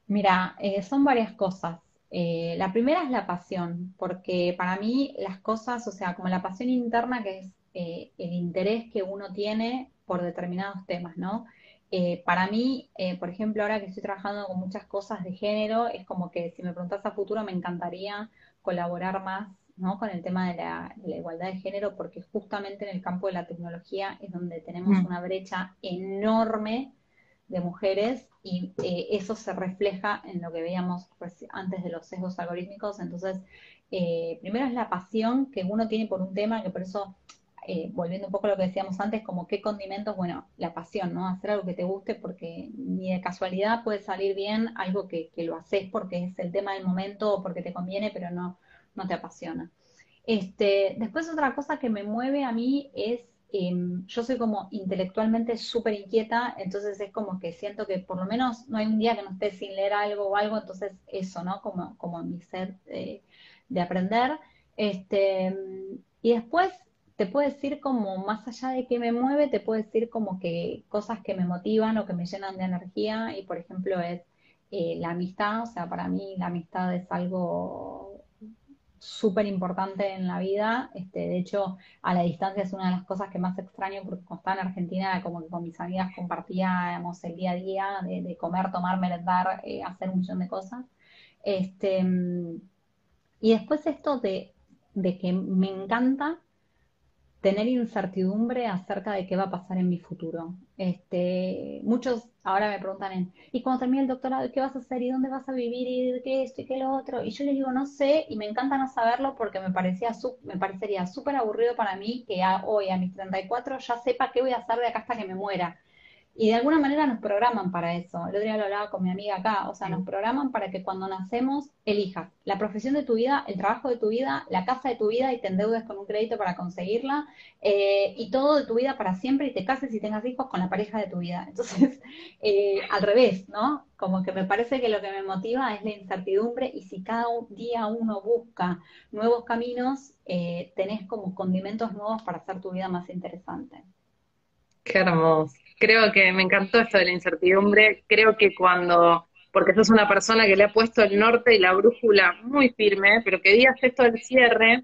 Mira, eh, son varias cosas. Eh, la primera es la pasión, porque para mí las cosas, o sea, como la pasión interna, que es el interés que uno tiene por determinados temas, ¿no? Eh, para mí, eh, por ejemplo, ahora que estoy trabajando con muchas cosas de género, es como que si me preguntas a futuro me encantaría colaborar más ¿no? con el tema de la, igualdad de género, porque justamente en el campo de la tecnología es donde tenemos mm. una brecha enorme de mujeres y eh, eso se refleja en lo que veíamos antes de los sesgos algorítmicos. Entonces, primero es la pasión que uno tiene por un tema, que por eso eh, volviendo un poco a lo que decíamos antes, como qué condimentos, bueno, la pasión, ¿no? Hacer algo que te guste porque ni de casualidad puede salir bien algo que, lo haces porque es el tema del momento o porque te conviene, pero no, no te apasiona. Este, después otra cosa que me mueve a mí es, em, yo soy como intelectualmente súper inquieta, entonces es como que siento que por lo menos no hay un día que no esté sin leer algo o algo, entonces eso, ¿no? Como, como mi ser de aprender. Este, y después te puedo decir como, más allá de que me mueve, te puedo decir como que cosas que me motivan o que me llenan de energía. Y por ejemplo es eh, la amistad, o sea, para mí la amistad es algo súper importante en la vida, este, de hecho a la distancia es una de las cosas que más extraño porque cuando estaba en Argentina como que con mis amigas compartíamos el día a día de, comer, tomar, merendar, eh, hacer un millón de cosas. Este, y después esto de, de que me encanta tener incertidumbre acerca de qué va a pasar en mi futuro. Este, muchos ahora me preguntan, ¿y cuando termine el doctorado, qué vas a hacer? ¿Y dónde vas a vivir? ¿Y qué esto y qué lo otro? Y yo les digo, no sé, y me encanta no saberlo porque me, parecía me parecería súper aburrido para mí que hoy, a mis 34, ya sepa qué voy a hacer de acá hasta que me muera. Y de alguna manera nos programan para eso. El otro día lo hablaba con mi amiga acá, o sea, nos programan para que cuando nacemos elijas la profesión de tu vida, el trabajo de tu vida, la casa de tu vida y te endeudes con un crédito para conseguirla, eh, y todo de tu vida para siempre y te cases y tengas hijos con la pareja de tu vida. Entonces, eh, al revés, ¿no? Como que me parece que lo que me motiva es la incertidumbre y si cada día uno busca nuevos caminos, eh, tenés como condimentos nuevos para hacer tu vida más interesante. Qué hermoso creo que me encantó esto de la incertidumbre. Creo que cuando, porque sos una persona que le ha puesto el norte y la brújula muy firme, pero que digas esto del cierre,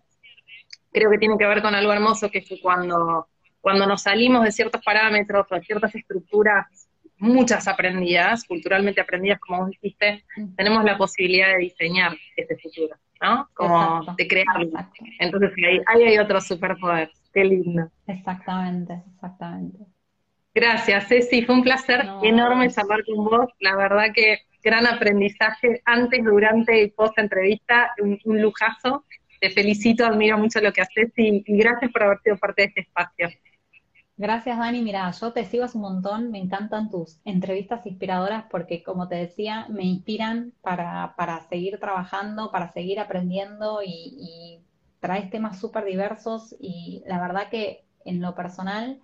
creo que tiene que ver con algo hermoso, que es que cuando, cuando nos salimos de ciertos parámetros o de ciertas estructuras, muchas aprendidas, culturalmente aprendidas, como vos dijiste, tenemos la posibilidad de diseñar este futuro, ¿no? Como de crearlo. Entonces ahí, ahí hay otro superpoder. Qué lindo. Exactamente, exactamente. Gracias, Ceci. Fue un placer enorme charlar con vos. La verdad que gran aprendizaje antes, durante y post entrevista. Un, lujazo. Te felicito, admiro mucho lo que haces y, gracias por haber sido parte de este espacio. Gracias, Dani. Mira, yo te sigo hace un montón. Me encantan tus entrevistas inspiradoras porque, como te decía, me inspiran para, para seguir trabajando, para seguir aprendiendo y, y traes temas súper diversos. Y la verdad que en lo personal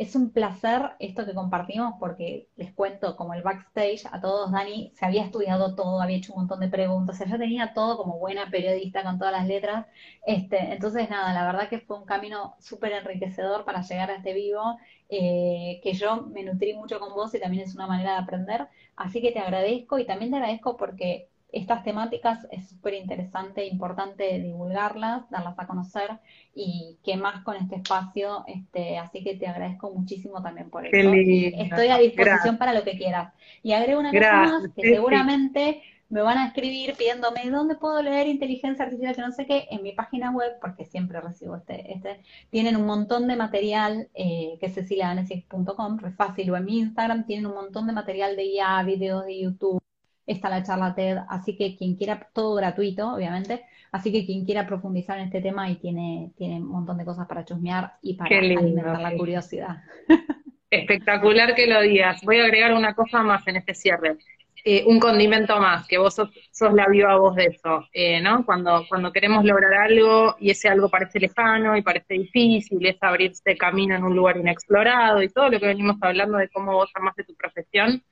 es un placer esto que compartimos porque les cuento como el backstage a todos, Dani se había estudiado todo, había hecho un montón de preguntas, o sea, tenía todo como buena periodista con todas las letras, este, entonces nada, la verdad que fue un camino súper enriquecedor para llegar a este vivo, eh, que yo me nutrí mucho con vos y también es una manera de aprender, así que te agradezco y también te agradezco porque estas temáticas es súper interesante e importante divulgarlas, darlas a conocer y qué más con este espacio. Este, así que te agradezco muchísimo también por eso. Estoy a disposición para lo que quieras. Y agrego una cosa más que seguramente me van a escribir pidiéndome dónde puedo leer inteligencia artificial, que no sé qué, en mi página web, porque siempre recibo este, este tienen un montón de material, eh, que es ceciliadanesic.com, re fácil, o en mi Instagram tienen un montón de material de IA, videos de YouTube, está la charla TED, así que quien quiera, todo gratuito, obviamente, así que quien quiera profundizar en este tema y tiene, tiene un montón de cosas para chusmear y para alimentar la curiosidad. Espectacular que lo digas. Voy a agregar una cosa más en este cierre. Eh, un condimento más, que vos sos, la viva voz de eso, eh, ¿no? Cuando, cuando queremos lograr algo y ese algo parece lejano y parece difícil, es abrirse camino en un lugar inexplorado y todo lo que venimos hablando de cómo vos amás de tu profesión,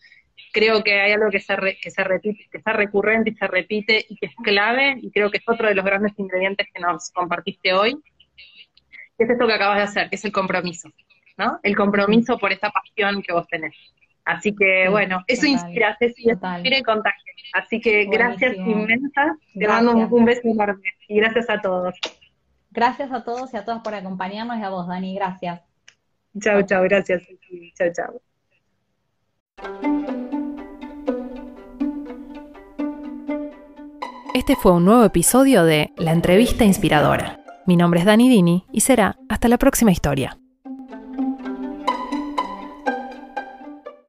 creo que hay algo que se, que se repite, que está recurrente y se repite y que es clave, y creo que es otro de los grandes ingredientes que nos compartiste hoy, que es esto que acabas de hacer, que es el compromiso, ¿no? El compromiso por esta pasión que vos tenés. Así que, bueno, eso inspira, Ceci, inspira y contagia. Así que gracias inmensas, te mando un, beso enorme y gracias a todos. Gracias a todos y a todas por acompañarnos y a vos, Dani, gracias. Chao, chao, gracias. Chao, chao. Este fue un nuevo episodio de La Entrevista Inspiradora. Mi nombre es Dani Dini y será hasta la próxima historia.